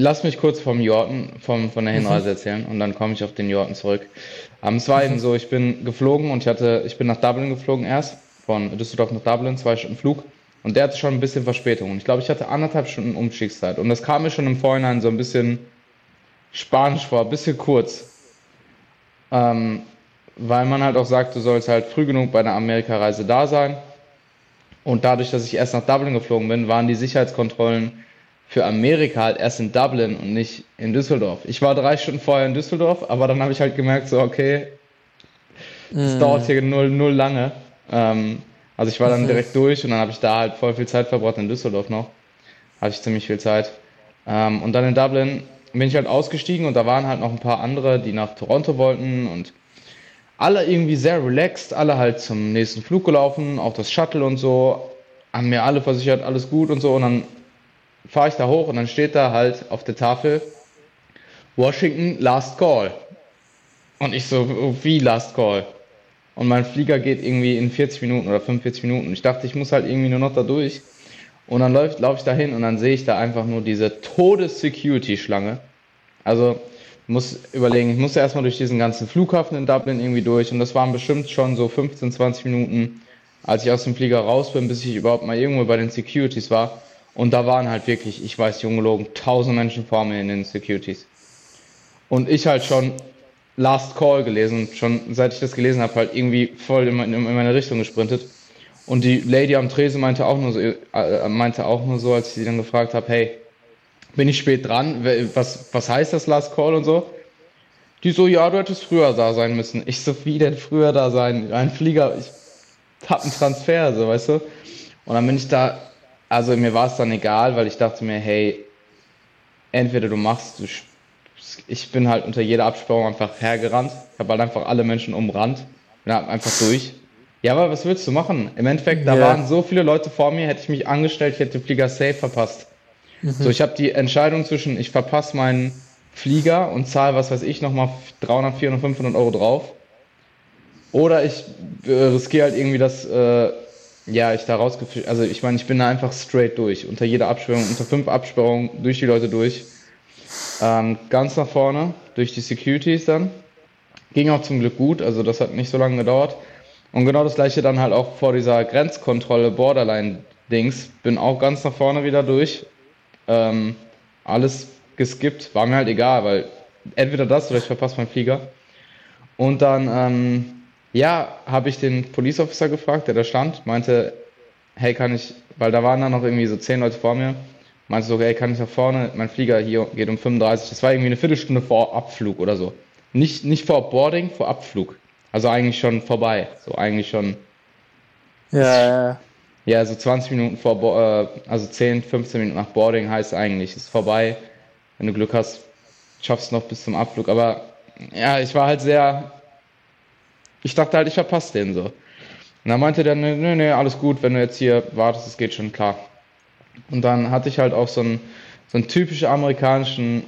S2: Lass mich kurz vom Jorten, vom, von der Hinreise mhm. erzählen und dann komme ich auf den Jorten zurück. Ähm, es war eben mhm. so, ich bin geflogen und ich hatte, ich bin nach Dublin geflogen erst, von Düsseldorf nach Dublin, zwei Stunden Flug. Und der hatte schon ein bisschen Verspätung. Und ich glaube, ich hatte anderthalb Stunden Umstiegszeit. Und das kam mir schon im Vorhinein so ein bisschen spanisch vor, ein bisschen kurz. Ähm, weil man halt auch sagt, du sollst halt früh genug bei einer Amerikareise da sein. Und dadurch, dass ich erst nach Dublin geflogen bin, waren die Sicherheitskontrollen für Amerika halt erst in Dublin und nicht in Düsseldorf. Ich war drei Stunden vorher in Düsseldorf, aber dann habe ich halt gemerkt, so, okay, es mm. dauert hier null, null lange. Ähm, also ich war dann direkt durch und dann habe ich da halt voll viel Zeit verbracht in Düsseldorf noch. Hatte ich ziemlich viel Zeit. Ähm, und dann in Dublin bin ich halt ausgestiegen und da waren halt noch ein paar andere, die nach Toronto wollten und alle irgendwie sehr relaxed, alle halt zum nächsten Flug gelaufen, auch das Shuttle und so, haben mir alle versichert, alles gut und so und dann fahre ich da hoch und dann steht da halt auf der Tafel Washington Last Call. Und ich so, wie Last Call? Und mein Flieger geht irgendwie in 40 Minuten oder 45 Minuten. Ich dachte, ich muss halt irgendwie nur noch da durch. Und dann laufe lauf ich da hin und dann sehe ich da einfach nur diese Todes-Security-Schlange. Also, muss überlegen, ich musste erstmal durch diesen ganzen Flughafen in Dublin irgendwie durch und das waren bestimmt schon so 15, 20 Minuten, als ich aus dem Flieger raus bin, bis ich überhaupt mal irgendwo bei den Securities war. Und da waren halt wirklich, ich weiß, ungelogen, tausend Menschen vor mir in den Securities. Und ich halt schon Last Call gelesen, schon seit ich das gelesen habe, halt irgendwie voll in, in, meine Richtung gesprintet. Und die Lady am Tresen meinte auch nur so, äh, meinte auch nur so, als ich sie dann gefragt habe, hey, bin ich spät dran? Was, was heißt das Last Call und so? Die so, ja, du hättest früher da sein müssen. Ich so, wie denn früher da sein? Ein Flieger, ich, hab einen Transfer, so, weißt du? Und dann bin ich da, also mir war es dann egal, weil ich dachte mir, hey, entweder du machst, du, ich bin halt unter jeder Absperrung einfach hergerannt, ich habe halt einfach alle Menschen umrannt und hab einfach durch. Ja, aber was willst du machen? Im Endeffekt, da ja. waren so viele Leute vor mir, hätte ich mich angestellt, ich hätte den Flieger safe verpasst. Mhm. So, ich habe die Entscheidung zwischen, ich verpasse meinen Flieger und zahle, was weiß ich, nochmal 300, 400, 500 Euro drauf. Oder ich äh, riskiere halt irgendwie, dass äh, ja, ich da rausgefischt. Also ich meine, ich bin da einfach straight durch. Unter jeder Absperrung, unter fünf Absperrungen, durch die Leute durch. Ähm, ganz nach vorne, durch die Securities dann. Ging auch zum Glück gut, also das hat nicht so lange gedauert. Und genau das gleiche dann halt auch vor dieser Grenzkontrolle, Borderline-Dings. Bin auch ganz nach vorne wieder durch. Ähm, alles geskippt, war mir halt egal, weil entweder das oder ich verpasse meinen Flieger. Und dann, ähm, ja, habe ich den Police Officer gefragt, der da stand, meinte, hey, kann ich, weil da waren dann noch irgendwie so zehn Leute vor mir, meinte so, hey, kann ich nach vorne, mein Flieger hier geht um 35, das war irgendwie eine Viertelstunde vor Abflug oder so. Nicht, nicht vor Boarding, vor Abflug. Also eigentlich schon vorbei. So eigentlich schon.
S1: Ja, ja.
S2: Ja, so 20 Minuten vor, äh, also 10, 15 Minuten nach Boarding heißt eigentlich, ist vorbei. Wenn du Glück hast, schaffst du noch bis zum Abflug. Aber ja, ich war halt sehr. Ich dachte halt, ich verpasse den so. Und dann meinte der, nee, nee, alles gut, wenn du jetzt hier wartest, es geht schon klar. Und dann hatte ich halt auch so einen, so einen typischen amerikanischen,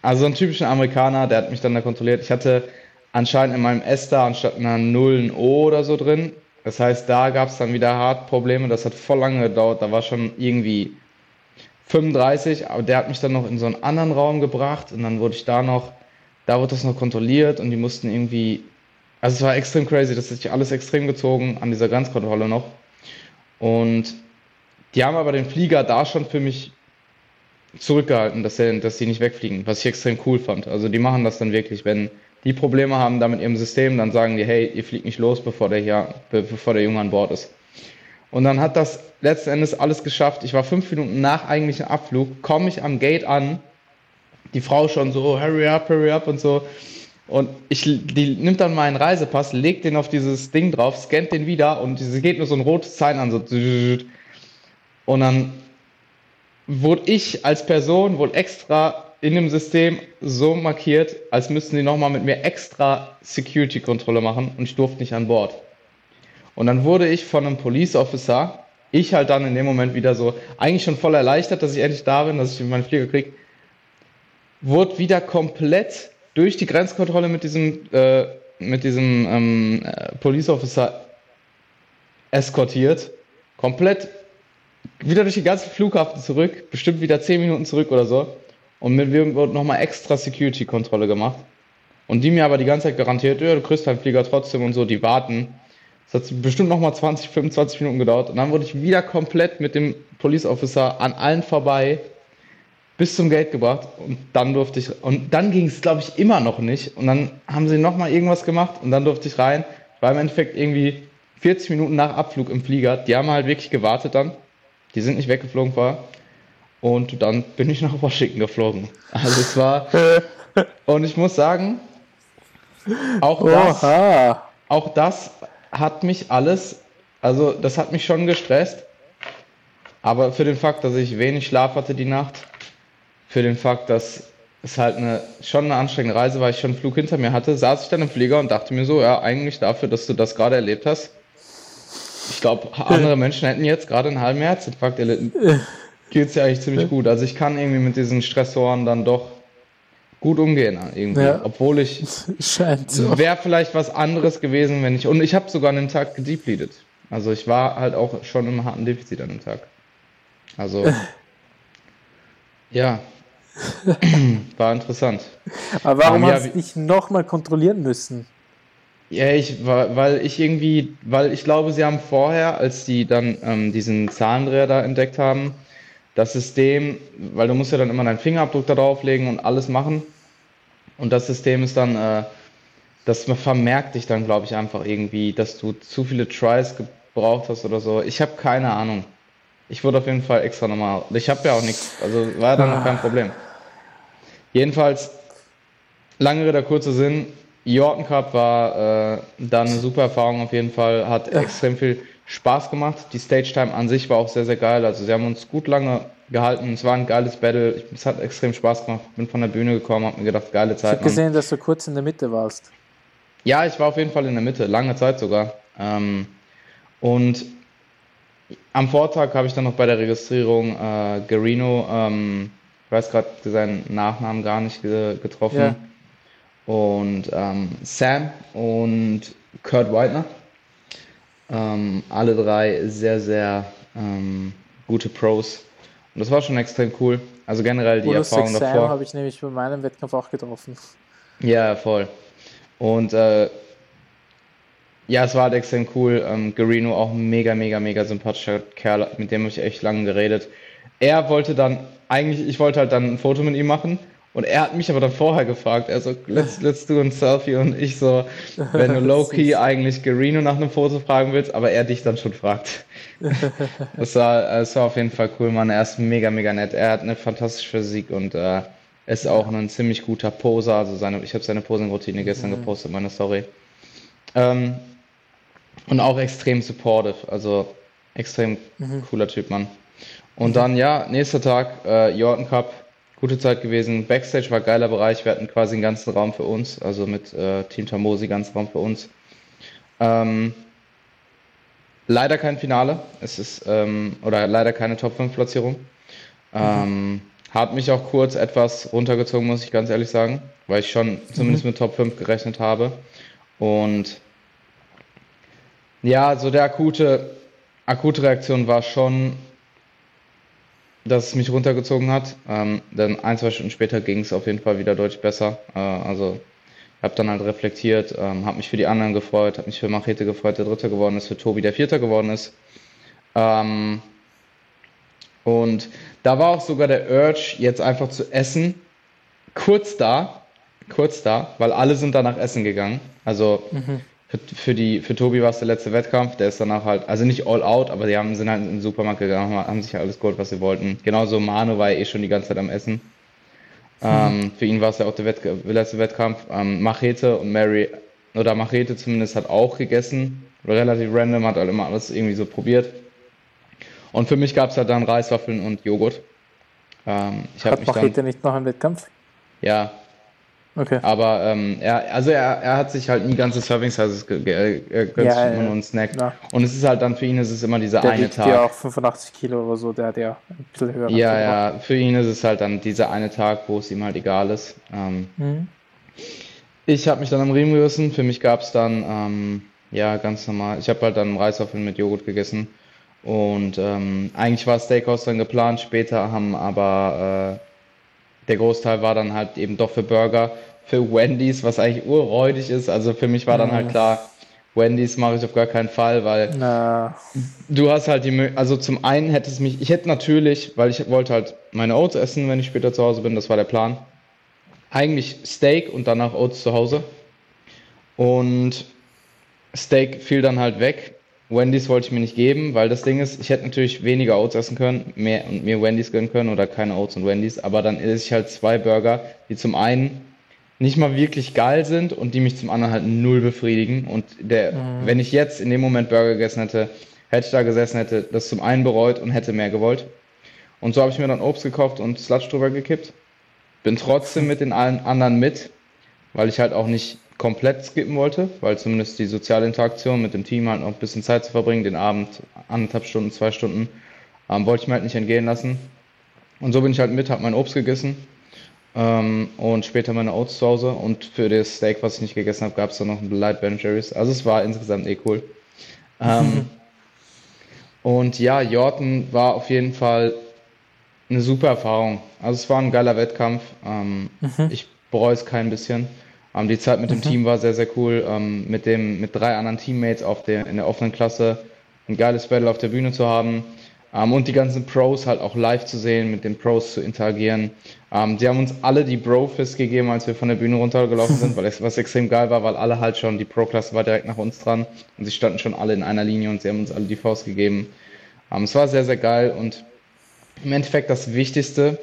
S2: also so einen typischen Amerikaner, der hat mich dann da kontrolliert. Ich hatte anscheinend in meinem S da anstatt einer 0 ein O oder so drin. Das heißt, da gab es dann wieder hart Probleme. Das hat voll lange gedauert. Da war schon irgendwie 35, aber der hat mich dann noch in so einen anderen Raum gebracht und dann wurde ich da noch, da wurde das noch kontrolliert und die mussten irgendwie, also es war extrem crazy, das hat sich alles extrem gezogen an dieser Grenzkontrolle noch. Und die haben aber den Flieger da schon für mich zurückgehalten, dass, er, dass die nicht wegfliegen, was ich extrem cool fand. Also die machen das dann wirklich, wenn die Probleme haben da mit ihrem System, dann sagen die, hey, ihr fliegt nicht los, bevor der hier, bevor der Junge an Bord ist. Und dann hat das letzten Endes alles geschafft. Ich war fünf Minuten nach eigentlichem Abflug, komme ich am Gate an, die Frau schon so, hurry up, hurry up und so. Und ich, die nimmt dann meinen Reisepass, legt den auf dieses Ding drauf, scannt den wieder und sie geht nur so ein rotes Zeichen an, so. Und dann wurde ich als Person wohl extra in dem System so markiert, als müssten sie nochmal mit mir extra Security-Kontrolle machen und ich durfte nicht an Bord. Und dann wurde ich von einem Police Officer, ich halt dann in dem Moment wieder so, eigentlich schon voll erleichtert, dass ich endlich da bin, dass ich meinen Flieger kriege, wurde wieder komplett durch die Grenzkontrolle mit diesem, äh, mit diesem ähm, äh, Police Officer eskortiert, komplett wieder durch den ganzen Flughafen zurück, bestimmt wieder 10 Minuten zurück oder so. Und mit mir wird nochmal extra Security-Kontrolle gemacht. Und die mir aber die ganze Zeit garantiert, ja, du kriegst deinen Flieger trotzdem und so, die warten. Das hat bestimmt nochmal 20, 25 Minuten gedauert. Und dann wurde ich wieder komplett mit dem Police Officer an allen vorbei bis zum Gate gebracht. Und dann durfte ich, und dann ging es, glaube ich, immer noch nicht. Und dann haben sie nochmal irgendwas gemacht und dann durfte ich rein. Ich war im Endeffekt irgendwie 40 Minuten nach Abflug im Flieger. Die haben halt wirklich gewartet dann. Die sind nicht weggeflogen vorher. Und dann bin ich (laughs) nach Washington geflogen. Also es war. (laughs) und ich muss sagen, auch das, auch das hat mich alles, also das hat mich schon gestresst. Aber für den Fakt, dass ich wenig Schlaf hatte die Nacht, für den Fakt, dass es halt eine, schon eine anstrengende Reise war, ich schon einen Flug hinter mir hatte, saß ich dann im Flieger und dachte mir so, ja, eigentlich dafür, dass du das gerade erlebt hast. Ich glaube, andere Menschen hätten jetzt gerade einen halben Herzinfarkt erlitten geht es ja eigentlich ziemlich gut. Also ich kann irgendwie mit diesen Stressoren dann doch gut umgehen irgendwie. Ja. Obwohl ich (laughs) scheint so. wäre vielleicht was anderes gewesen, wenn ich und ich habe sogar an dem Tag gedepleted. Also ich war halt auch schon im harten Defizit an dem Tag. Also (laughs) ja, war interessant.
S1: Aber warum um, hast du dich nochmal kontrollieren müssen?
S2: Ja, ich, weil ich irgendwie, weil ich glaube, sie haben vorher, als die dann ähm, diesen Zahlendreher da entdeckt haben, das System, weil du musst ja dann immer deinen Fingerabdruck da drauflegen und alles machen. Und das System ist dann, äh, das vermerkt dich dann, glaube ich, einfach irgendwie, dass du zu viele Tries gebraucht hast oder so. Ich habe keine Ahnung. Ich wurde auf jeden Fall extra nochmal. Ich habe ja auch nichts, also war dann noch kein Problem. Jedenfalls, lange Rede, kurzer Sinn. Jordan Cup war äh, dann eine super Erfahrung auf jeden Fall, hat extrem viel Spaß gemacht. Die Stage Time an sich war auch sehr, sehr geil. Also sie haben uns gut lange gehalten. Es war ein geiles Battle. Es hat extrem Spaß gemacht. Bin von der Bühne gekommen, habe mir gedacht, geile Zeit.
S1: Ich habe gesehen, dass du kurz in der Mitte warst.
S2: Ja, ich war auf jeden Fall in der Mitte, lange Zeit sogar. Ähm, und am Vortag habe ich dann noch bei der Registrierung äh, Garino, ähm, ich weiß gerade seinen Nachnamen gar nicht ge getroffen. Ja. Und ähm, Sam und Kurt Whitener. Ähm, alle drei sehr, sehr ähm, gute Pros. Und das war schon extrem cool. Also generell die Bonus Erfahrung davor. Sam
S1: habe ich nämlich bei meinem Wettkampf auch getroffen.
S2: Ja, voll. Und äh, ja, es war halt extrem cool. Ähm, Garino auch ein mega, mega, mega sympathischer Kerl, mit dem habe ich echt lange geredet. Er wollte dann, eigentlich, ich wollte halt dann ein Foto mit ihm machen und er hat mich aber dann vorher gefragt, er so, let's, let's do ein Selfie und ich so, wenn du (laughs) low-key eigentlich Garino nach einem Foto fragen willst, aber er dich dann schon fragt. (laughs) das, war, das war auf jeden Fall cool, Mann. Er ist mega, mega nett. Er hat eine fantastische Physik und äh, ist auch ein ziemlich guter Poser. Also seine, ich habe seine Posing-Routine gestern mhm. gepostet, meine Story. Ähm, und auch extrem supportive, also extrem mhm. cooler Typ, Mann. Und dann, ja, nächster Tag, äh, Jordan Cup, gute Zeit gewesen. Backstage war geiler Bereich, wir hatten quasi einen ganzen Raum für uns, also mit äh, Team Tamosi, ganzen Raum für uns. Ähm, leider kein Finale, es ist, ähm, oder leider keine Top 5 Platzierung. Ähm, mhm. Hat mich auch kurz etwas runtergezogen, muss ich ganz ehrlich sagen, weil ich schon zumindest mhm. mit Top 5 gerechnet habe. Und ja, so der akute, akute Reaktion war schon, dass es mich runtergezogen hat. Ähm, dann ein, zwei Stunden später ging es auf jeden Fall wieder deutlich besser. Äh, also habe dann halt reflektiert, ähm, habe mich für die anderen gefreut, habe mich für Machete gefreut, der Dritte geworden ist, für Tobi, der Vierter geworden ist. Ähm, und da war auch sogar der Urge, jetzt einfach zu essen, kurz da, kurz da, weil alle sind danach essen gegangen. Also mhm. Für, für, die, für Tobi war es der letzte Wettkampf, der ist danach halt, also nicht all out, aber die haben, sind halt in den Supermarkt gegangen, haben sich alles geholt, was sie wollten. Genauso Manu war eh schon die ganze Zeit am Essen. Hm. Ähm, für ihn war es ja auch der, Wett, der letzte Wettkampf. Ähm, Machete und Mary, oder Machete zumindest, hat auch gegessen. Relativ random, hat halt immer alles irgendwie so probiert. Und für mich gab es halt dann Reiswaffeln und Joghurt.
S1: Ähm, ich hat Machete dann, nicht noch einen Wettkampf?
S2: Ja, Okay. Aber ähm, er, also er, er hat sich halt nie ganze Serving Sizes gegönnt, er gönnt ja, immer nur einen Snack. Ja. Und es ist halt dann für ihn ist es immer dieser der eine Tag.
S1: Der auch 85 Kilo oder so, der hat ja ein
S2: bisschen höher. Ja, ja, für ihn ist es halt dann dieser eine Tag, wo es ihm halt egal ist. Ähm, mhm. Ich habe mich dann am Riemen gerissen. Für mich gab es dann, ähm, ja, ganz normal. Ich habe halt dann Reiswaffeln mit Joghurt gegessen. Und ähm, eigentlich war Steakhouse dann geplant. Später haben aber äh, der Großteil war dann halt eben doch für Burger, für Wendy's, was eigentlich urräudig ist. Also für mich war dann halt klar, Wendy's mache ich auf gar keinen Fall, weil Na. du hast halt die Möglichkeit, also zum einen hätte es mich, ich hätte natürlich, weil ich wollte halt meine Oats essen, wenn ich später zu Hause bin, das war der Plan. Eigentlich Steak und danach Oats zu Hause. Und Steak fiel dann halt weg. Wendy's wollte ich mir nicht geben, weil das Ding ist, ich hätte natürlich weniger Oats essen können, mehr und mir Wendy's gönnen können oder keine Oats und Wendy's, aber dann esse ich halt zwei Burger, die zum einen nicht mal wirklich geil sind und die mich zum anderen halt null befriedigen. Und der, mhm. wenn ich jetzt in dem Moment Burger gegessen hätte, hätte ich da gesessen, hätte das zum einen bereut und hätte mehr gewollt. Und so habe ich mir dann Obst gekauft und Sludge drüber gekippt. Bin trotzdem mit den allen anderen mit, weil ich halt auch nicht komplett skippen wollte, weil zumindest die soziale Interaktion mit dem Team halt noch ein bisschen Zeit zu verbringen, den Abend anderthalb Stunden, zwei Stunden, ähm, wollte ich mir halt nicht entgehen lassen. Und so bin ich halt mit, habe mein Obst gegessen ähm, und später meine Oats zu Hause. Und für das Steak, was ich nicht gegessen habe, gab es dann noch ein Light Ben Jerry's. Also es war insgesamt eh cool. Ähm, (laughs) und ja, Jordan war auf jeden Fall eine super Erfahrung. Also es war ein geiler Wettkampf. Ähm, mhm. Ich bereue es kein bisschen. Ähm, die Zeit mit dem mhm. Team war sehr, sehr cool. Ähm, mit, dem, mit drei anderen Teammates auf der, in der offenen Klasse ein geiles Battle auf der Bühne zu haben. Ähm, und die ganzen Pros halt auch live zu sehen, mit den Pros zu interagieren. Ähm, die haben uns alle die Bro-Fist gegeben, als wir von der Bühne runtergelaufen sind, (laughs) weil es was extrem geil war, weil alle halt schon, die Pro-Klasse war direkt nach uns dran und sie standen schon alle in einer Linie und sie haben uns alle die Faust gegeben. Ähm, es war sehr, sehr geil und im Endeffekt das Wichtigste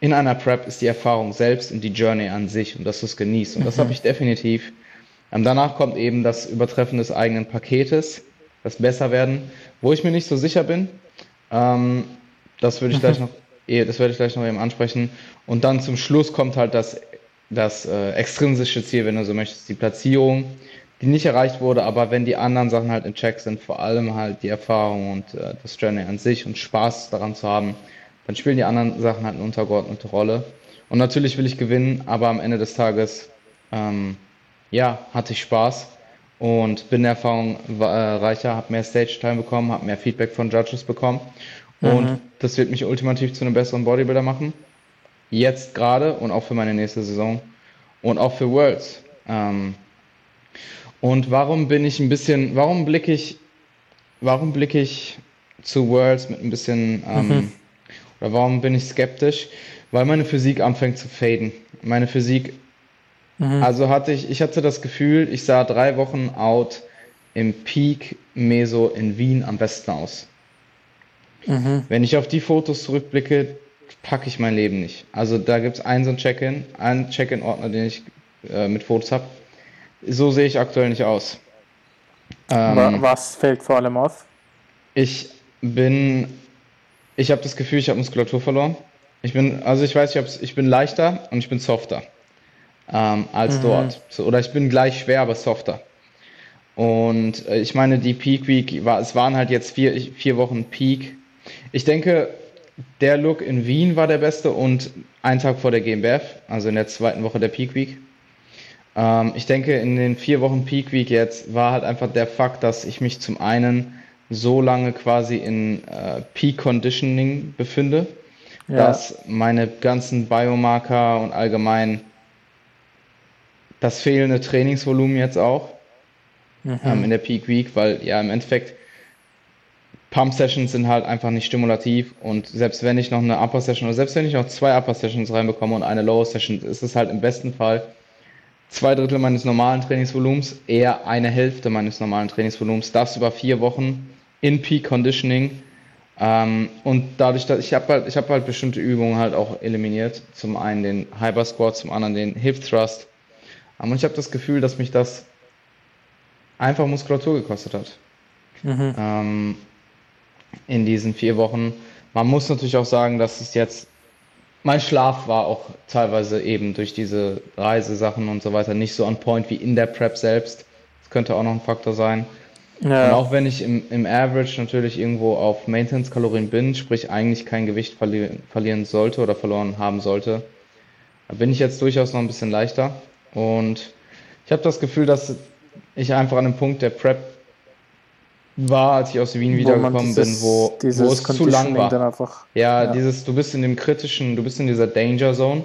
S2: in einer Prep ist die Erfahrung selbst und die Journey an sich und dass du es genießt. Und das habe ich definitiv Ähm, danach kommt eben das Übertreffen des eigenen Paketes, das Besserwerden, wo ich mir nicht so sicher bin. Ähm, das würde ich gleich (laughs) noch, eh, das werde ich gleich noch eben ansprechen. Und dann zum Schluss kommt halt das, das äh, extrinsische Ziel, wenn du so möchtest, die Platzierung, die nicht erreicht wurde, aber wenn die anderen Sachen halt in Check sind, vor allem halt die Erfahrung und äh, das Journey an sich und Spaß daran zu haben, dann spielen die anderen Sachen halt eine untergeordnete Rolle. Und natürlich will ich gewinnen, aber am Ende des Tages, ähm, ja, hatte ich Spaß und bin erfahrungsreicher, äh, habe mehr Stage-Time bekommen, habe mehr Feedback von Judges bekommen. Und mhm. das wird mich ultimativ zu einem besseren Bodybuilder machen. Jetzt gerade und auch für meine nächste Saison und auch für Worlds. Ähm, und warum bin ich ein bisschen, warum blicke ich, warum blicke ich zu Worlds mit ein bisschen, ähm, mhm. Oder warum bin ich skeptisch? Weil meine Physik anfängt zu faden. Meine Physik, mhm. also hatte ich, ich hatte das Gefühl, ich sah drei Wochen out im Peak Meso in Wien am besten aus. Mhm. Wenn ich auf die Fotos zurückblicke, packe ich mein Leben nicht. Also da gibt es einen so ein Check-in, einen Check-in-Ordner, den ich äh, mit Fotos habe. So sehe ich aktuell nicht aus.
S1: Ähm, Was fällt vor allem auf?
S2: Ich bin, ich habe das Gefühl, ich habe Muskulatur verloren. Ich bin, also ich weiß, ich, ich bin leichter und ich bin softer ähm, als mhm. dort. So, oder ich bin gleich schwer, aber softer. Und äh, ich meine, die Peak Week, war, es waren halt jetzt vier, vier Wochen Peak. Ich denke, der Look in Wien war der beste und ein Tag vor der GmbF, also in der zweiten Woche der Peak Week. Ähm, ich denke, in den vier Wochen Peak Week jetzt war halt einfach der Fakt, dass ich mich zum einen so lange quasi in äh, Peak Conditioning befinde, ja. dass meine ganzen Biomarker und allgemein das fehlende Trainingsvolumen jetzt auch mhm. ähm, in der Peak Week, weil ja im Endeffekt Pump Sessions sind halt einfach nicht stimulativ und selbst wenn ich noch eine Upper Session oder selbst wenn ich noch zwei Upper Sessions reinbekomme und eine Lower Session, ist es halt im besten Fall zwei Drittel meines normalen Trainingsvolumens, eher eine Hälfte meines normalen Trainingsvolumens, das über vier Wochen in Peak Conditioning. Ähm, und dadurch, dass ich habe halt, ich habe halt bestimmte Übungen halt auch eliminiert. Zum einen den Hyper Squat, zum anderen den Hip Thrust. Und ich habe das Gefühl, dass mich das einfach Muskulatur gekostet hat. Mhm. Ähm, in diesen vier Wochen. Man muss natürlich auch sagen, dass es jetzt mein Schlaf war auch teilweise eben durch diese Reisesachen und so weiter nicht so on point wie in der Prep selbst. Das könnte auch noch ein Faktor sein. Ja. Und auch wenn ich im, im Average natürlich irgendwo auf Maintenance-Kalorien bin, sprich eigentlich kein Gewicht verli verlieren sollte oder verloren haben sollte, bin ich jetzt durchaus noch ein bisschen leichter. Und ich habe das Gefühl, dass ich einfach an dem Punkt der Prep war, als ich aus Wien wiedergekommen bin, wo, wo es zu lang war. Einfach, ja, ja, dieses, du bist in dem kritischen, du bist in dieser Danger Zone.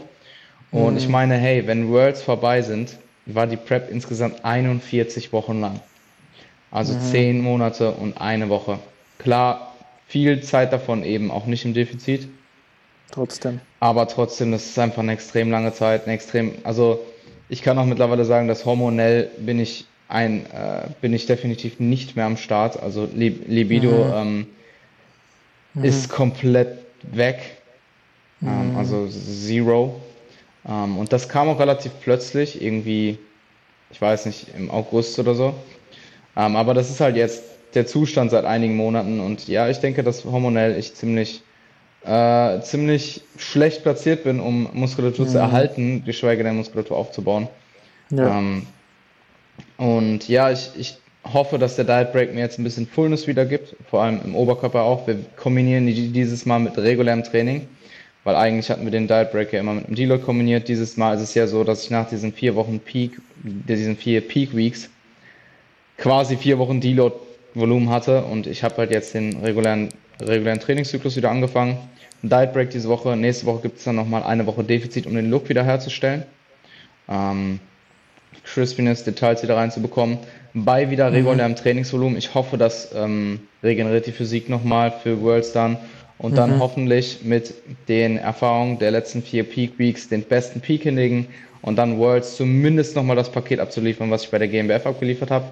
S2: Und mhm. ich meine, hey, wenn Worlds vorbei sind, war die Prep insgesamt 41 Wochen lang. Also mhm. 10 Monate und eine Woche. Klar, viel Zeit davon eben auch nicht im Defizit.
S1: Trotzdem.
S2: Aber trotzdem, das ist einfach eine extrem lange Zeit, eine extrem, also ich kann auch mittlerweile sagen, dass hormonell bin ich ein, äh, bin ich definitiv nicht mehr am Start. Also Libido mhm. Ähm, mhm. ist komplett weg. Ähm, mhm. also Zero. Ähm, und das kam auch relativ plötzlich, irgendwie, ich weiß nicht, im August oder so. Ähm, aber das ist halt jetzt der Zustand seit einigen Monaten. Und ja, ich denke, dass hormonell ich ziemlich äh, ziemlich schlecht platziert bin, um Muskulatur zu mhm. erhalten, geschweige denn Muskulatur aufzubauen. Ja. Ähm, und ja, ich, ich hoffe, dass der Diet Break mir jetzt ein bisschen Fullness wieder gibt, vor allem im Oberkörper auch. Wir kombinieren die dieses Mal mit regulärem Training, weil eigentlich hatten wir den Diet Break ja immer mit einem Deload kombiniert. Dieses Mal ist es ja so, dass ich nach diesen vier Wochen Peak, diesen vier Peak Weeks, quasi vier Wochen Deload Volumen hatte und ich habe halt jetzt den regulären, regulären Trainingszyklus wieder angefangen. Ein Diet Break diese Woche, nächste Woche gibt es dann nochmal eine Woche Defizit, um den Look wiederherzustellen. Ähm, Crispiness, Details wieder reinzubekommen, bei wieder mhm. regulärem mhm. Trainingsvolumen. Ich hoffe, das ähm, regeneriert die Physik nochmal für Worlds dann und mhm. dann hoffentlich mit den Erfahrungen der letzten vier Peak Weeks den besten Peak hinlegen und dann Worlds zumindest nochmal das Paket abzuliefern, was ich bei der GmbF abgeliefert habe.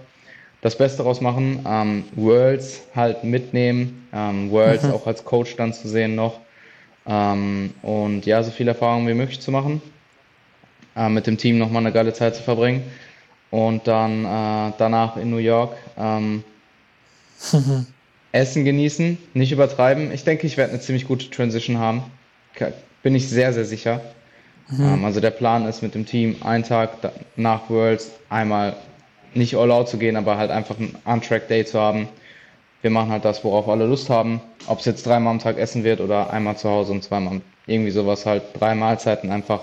S2: Das Beste daraus machen, ähm, Worlds halt mitnehmen, ähm, Worlds mhm. auch als Coach dann zu sehen noch ähm, und ja, so viel Erfahrung wie möglich zu machen äh, mit dem Team nochmal eine geile Zeit zu verbringen. und dann äh, danach in New York ähm, (laughs) Essen genießen, nicht übertreiben. Ich denke, ich werde eine ziemlich gute Transition haben. Bin ich sehr, sehr sicher. Mhm. Ähm, also der Plan ist mit dem Team einen Tag nach Worlds einmal nicht all out zu gehen, aber halt einfach ein Untrack Day zu haben. Wir machen halt das, worauf alle Lust haben. Ob es jetzt dreimal am Tag essen wird oder einmal zu Hause und zweimal irgendwie sowas halt drei Mahlzeiten einfach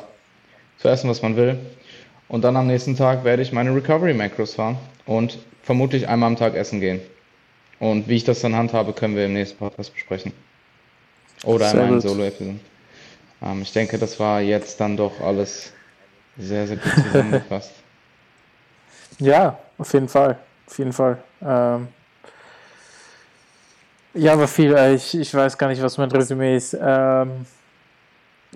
S2: zu essen, was man will. Und dann am nächsten Tag werde ich meine Recovery Macros fahren und vermutlich einmal am Tag essen gehen. Und wie ich das dann handhabe, können wir im nächsten Podcast besprechen. Oder in meinen Solo-Episoden. Ähm, ich denke, das war jetzt dann doch alles sehr, sehr gut zusammengefasst. (laughs)
S1: ja, auf jeden Fall. Auf jeden Fall. Ähm, ja, aber viel, äh, ich, ich weiß gar nicht, was mein Resümee ist. Ähm,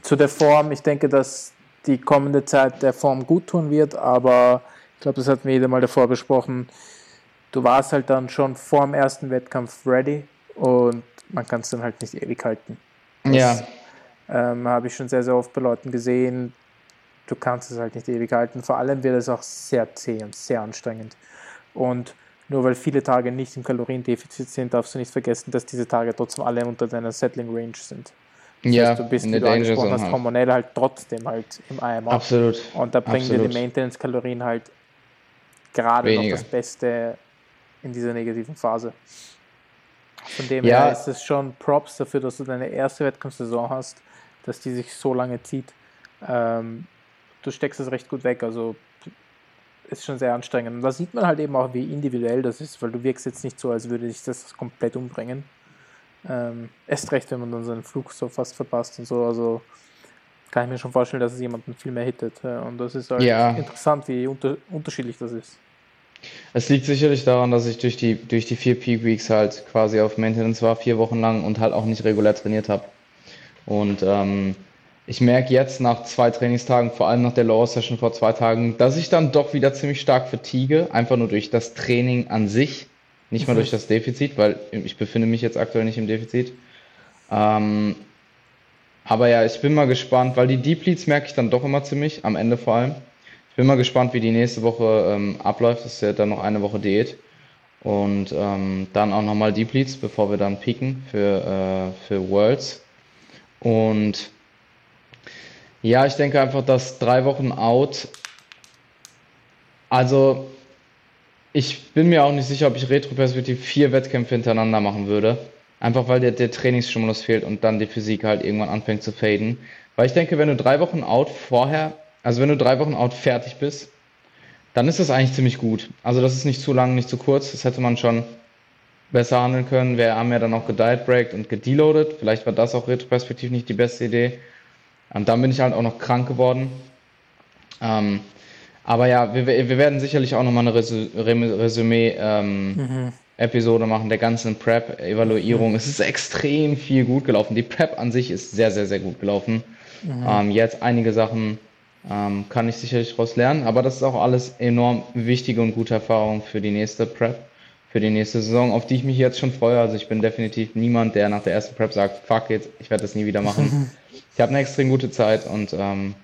S1: zu der Form, ich denke, dass die kommende Zeit der Form gut tun wird, aber ich glaube, das hatten wir jeder mal davor besprochen. Du warst halt dann schon vor dem ersten Wettkampf ready und man kann es dann halt nicht ewig halten.
S2: Das, ja.
S1: Ähm, Habe ich schon sehr, sehr oft bei Leuten gesehen. Du kannst es halt nicht ewig halten. Vor allem wird es auch sehr zäh und sehr anstrengend. Und nur weil viele Tage nicht im Kaloriendefizit sind, darfst du nicht vergessen, dass diese Tage trotzdem alle unter deiner Settling Range sind.
S2: Das ja, heißt,
S1: du bist, wie du angesprochen hast, halt. hormonell halt trotzdem halt im IMR.
S2: Absolut.
S1: Und da bringen dir die Maintenance-Kalorien halt gerade Weniger. noch das Beste in dieser negativen Phase. Von dem ja. her ist es schon Props dafür, dass du deine erste Wettkampfsaison hast, dass die sich so lange zieht. Ähm, du steckst es recht gut weg, also ist schon sehr anstrengend. Und da sieht man halt eben auch, wie individuell das ist, weil du wirkst jetzt nicht so, als würde dich das komplett umbringen. Ähm, erst recht, wenn man dann seinen Flug so fast verpasst und so. Also kann ich mir schon vorstellen, dass es jemanden viel mehr hittet. Und das ist halt ja. interessant, wie unter unterschiedlich das ist.
S2: Es liegt sicherlich daran, dass ich durch die, durch die vier Peak Weeks halt quasi auf Maintenance war, vier Wochen lang und halt auch nicht regulär trainiert habe. Und ähm, ich merke jetzt nach zwei Trainingstagen, vor allem nach der Lower Session vor zwei Tagen, dass ich dann doch wieder ziemlich stark fatigue, einfach nur durch das Training an sich. Nicht mal durch das Defizit, weil ich befinde mich jetzt aktuell nicht im Defizit. Ähm, aber ja, ich bin mal gespannt, weil die Deep Leads merke ich dann doch immer ziemlich, am Ende vor allem. Ich bin mal gespannt, wie die nächste Woche ähm, abläuft. Das ist ja dann noch eine Woche Diät. Und ähm, dann auch nochmal Deep Leads, bevor wir dann pieken für, äh, für Worlds. Und ja, ich denke einfach, dass drei Wochen out, also ich bin mir auch nicht sicher, ob ich retroperspektiv vier Wettkämpfe hintereinander machen würde. Einfach weil der, der Trainingsstimulus fehlt und dann die Physik halt irgendwann anfängt zu faden. Weil ich denke, wenn du drei Wochen out vorher, also wenn du drei Wochen out fertig bist, dann ist das eigentlich ziemlich gut. Also das ist nicht zu lang, nicht zu kurz. Das hätte man schon besser handeln können. Wir haben ja dann auch gediet und gedeloadet. Vielleicht war das auch retroperspektiv nicht die beste Idee. Und dann bin ich halt auch noch krank geworden. Ähm, aber ja, wir, wir werden sicherlich auch nochmal eine Resümee-Episode ähm, mhm. machen, der ganzen Prep-Evaluierung. Mhm. Es ist (laughs) extrem viel gut gelaufen. Die Prep an sich ist sehr, sehr, sehr gut gelaufen. Mhm. Ähm, jetzt einige Sachen ähm, kann ich sicherlich daraus lernen, aber das ist auch alles enorm wichtige und gute Erfahrung für die nächste Prep, für die nächste Saison, auf die ich mich jetzt schon freue. Also ich bin definitiv niemand, der nach der ersten Prep sagt, fuck it, ich werde das nie wieder machen. (laughs) ich habe eine extrem gute Zeit und ähm,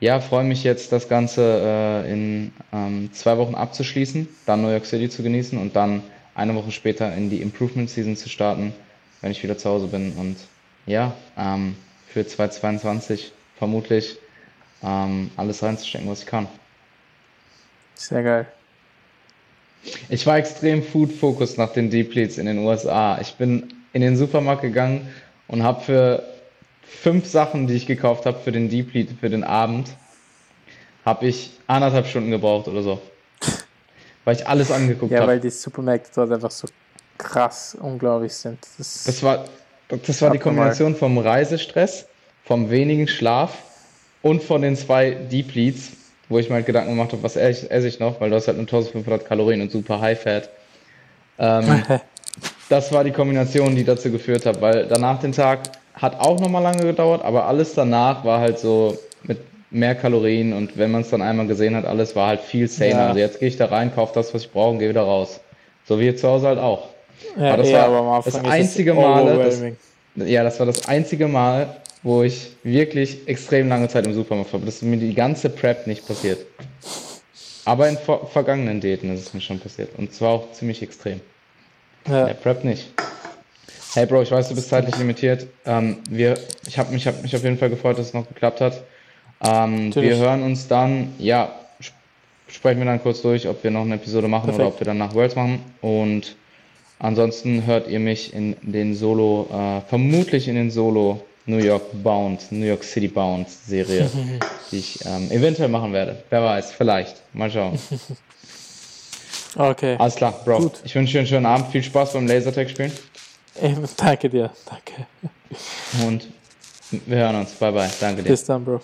S2: ja, freue mich jetzt, das Ganze äh, in ähm, zwei Wochen abzuschließen, dann New York City zu genießen und dann eine Woche später in die Improvement Season zu starten, wenn ich wieder zu Hause bin. Und ja, ähm, für 2022 vermutlich ähm, alles reinzustecken, was ich kann.
S1: Sehr geil.
S2: Ich war extrem food-focused nach den Deep Leads in den USA. Ich bin in den Supermarkt gegangen und habe für fünf Sachen, die ich gekauft habe für den Deep Lead, für den Abend, habe ich anderthalb Stunden gebraucht oder so. Weil ich alles angeguckt habe.
S1: Ja, weil die Supermärkte dort einfach so krass unglaublich sind.
S2: Das, das war, das war die Kombination vom Reisestress, vom wenigen Schlaf und von den zwei Deep Leads, wo ich mir halt Gedanken gemacht habe, was esse ich noch, weil du hast halt nur 1500 Kalorien und super High Fat. Ähm, (laughs) das war die Kombination, die dazu geführt hat, weil danach den Tag hat auch nochmal lange gedauert, aber alles danach war halt so mit mehr Kalorien und wenn man es dann einmal gesehen hat, alles war halt viel saner. Ja. Also jetzt gehe ich da rein, kaufe das, was ich brauche und gehe wieder raus. So wie zu Hause halt auch. Ja, aber das war das einzige Mal, das, ja, das war das einzige Mal, wo ich wirklich extrem lange Zeit im Supermarkt war. Das ist mir die ganze Prep nicht passiert. Aber in ver vergangenen Daten ist es mir schon passiert. Und zwar auch ziemlich extrem. Ja. Der Prep nicht. Hey Bro, ich weiß, du bist zeitlich limitiert. Ähm, wir, ich habe mich, hab mich auf jeden Fall gefreut, dass es noch geklappt hat. Ähm, wir hören uns dann, ja, sprechen wir dann kurz durch, ob wir noch eine Episode machen Perfekt. oder ob wir dann nach Worlds machen. Und ansonsten hört ihr mich in den Solo, äh, vermutlich in den Solo New York Bound, New York City Bound Serie, (laughs) die ich ähm, eventuell machen werde. Wer weiß, vielleicht. Mal schauen. (laughs)
S1: Okay.
S2: Alles klar, Bro. Gut. Ich wünsche dir einen schönen Abend. Viel Spaß beim Lasertag spielen.
S1: Danke dir. Danke.
S2: Und wir hören uns. Bye, bye. Danke dir.
S1: Bis dann, Bro.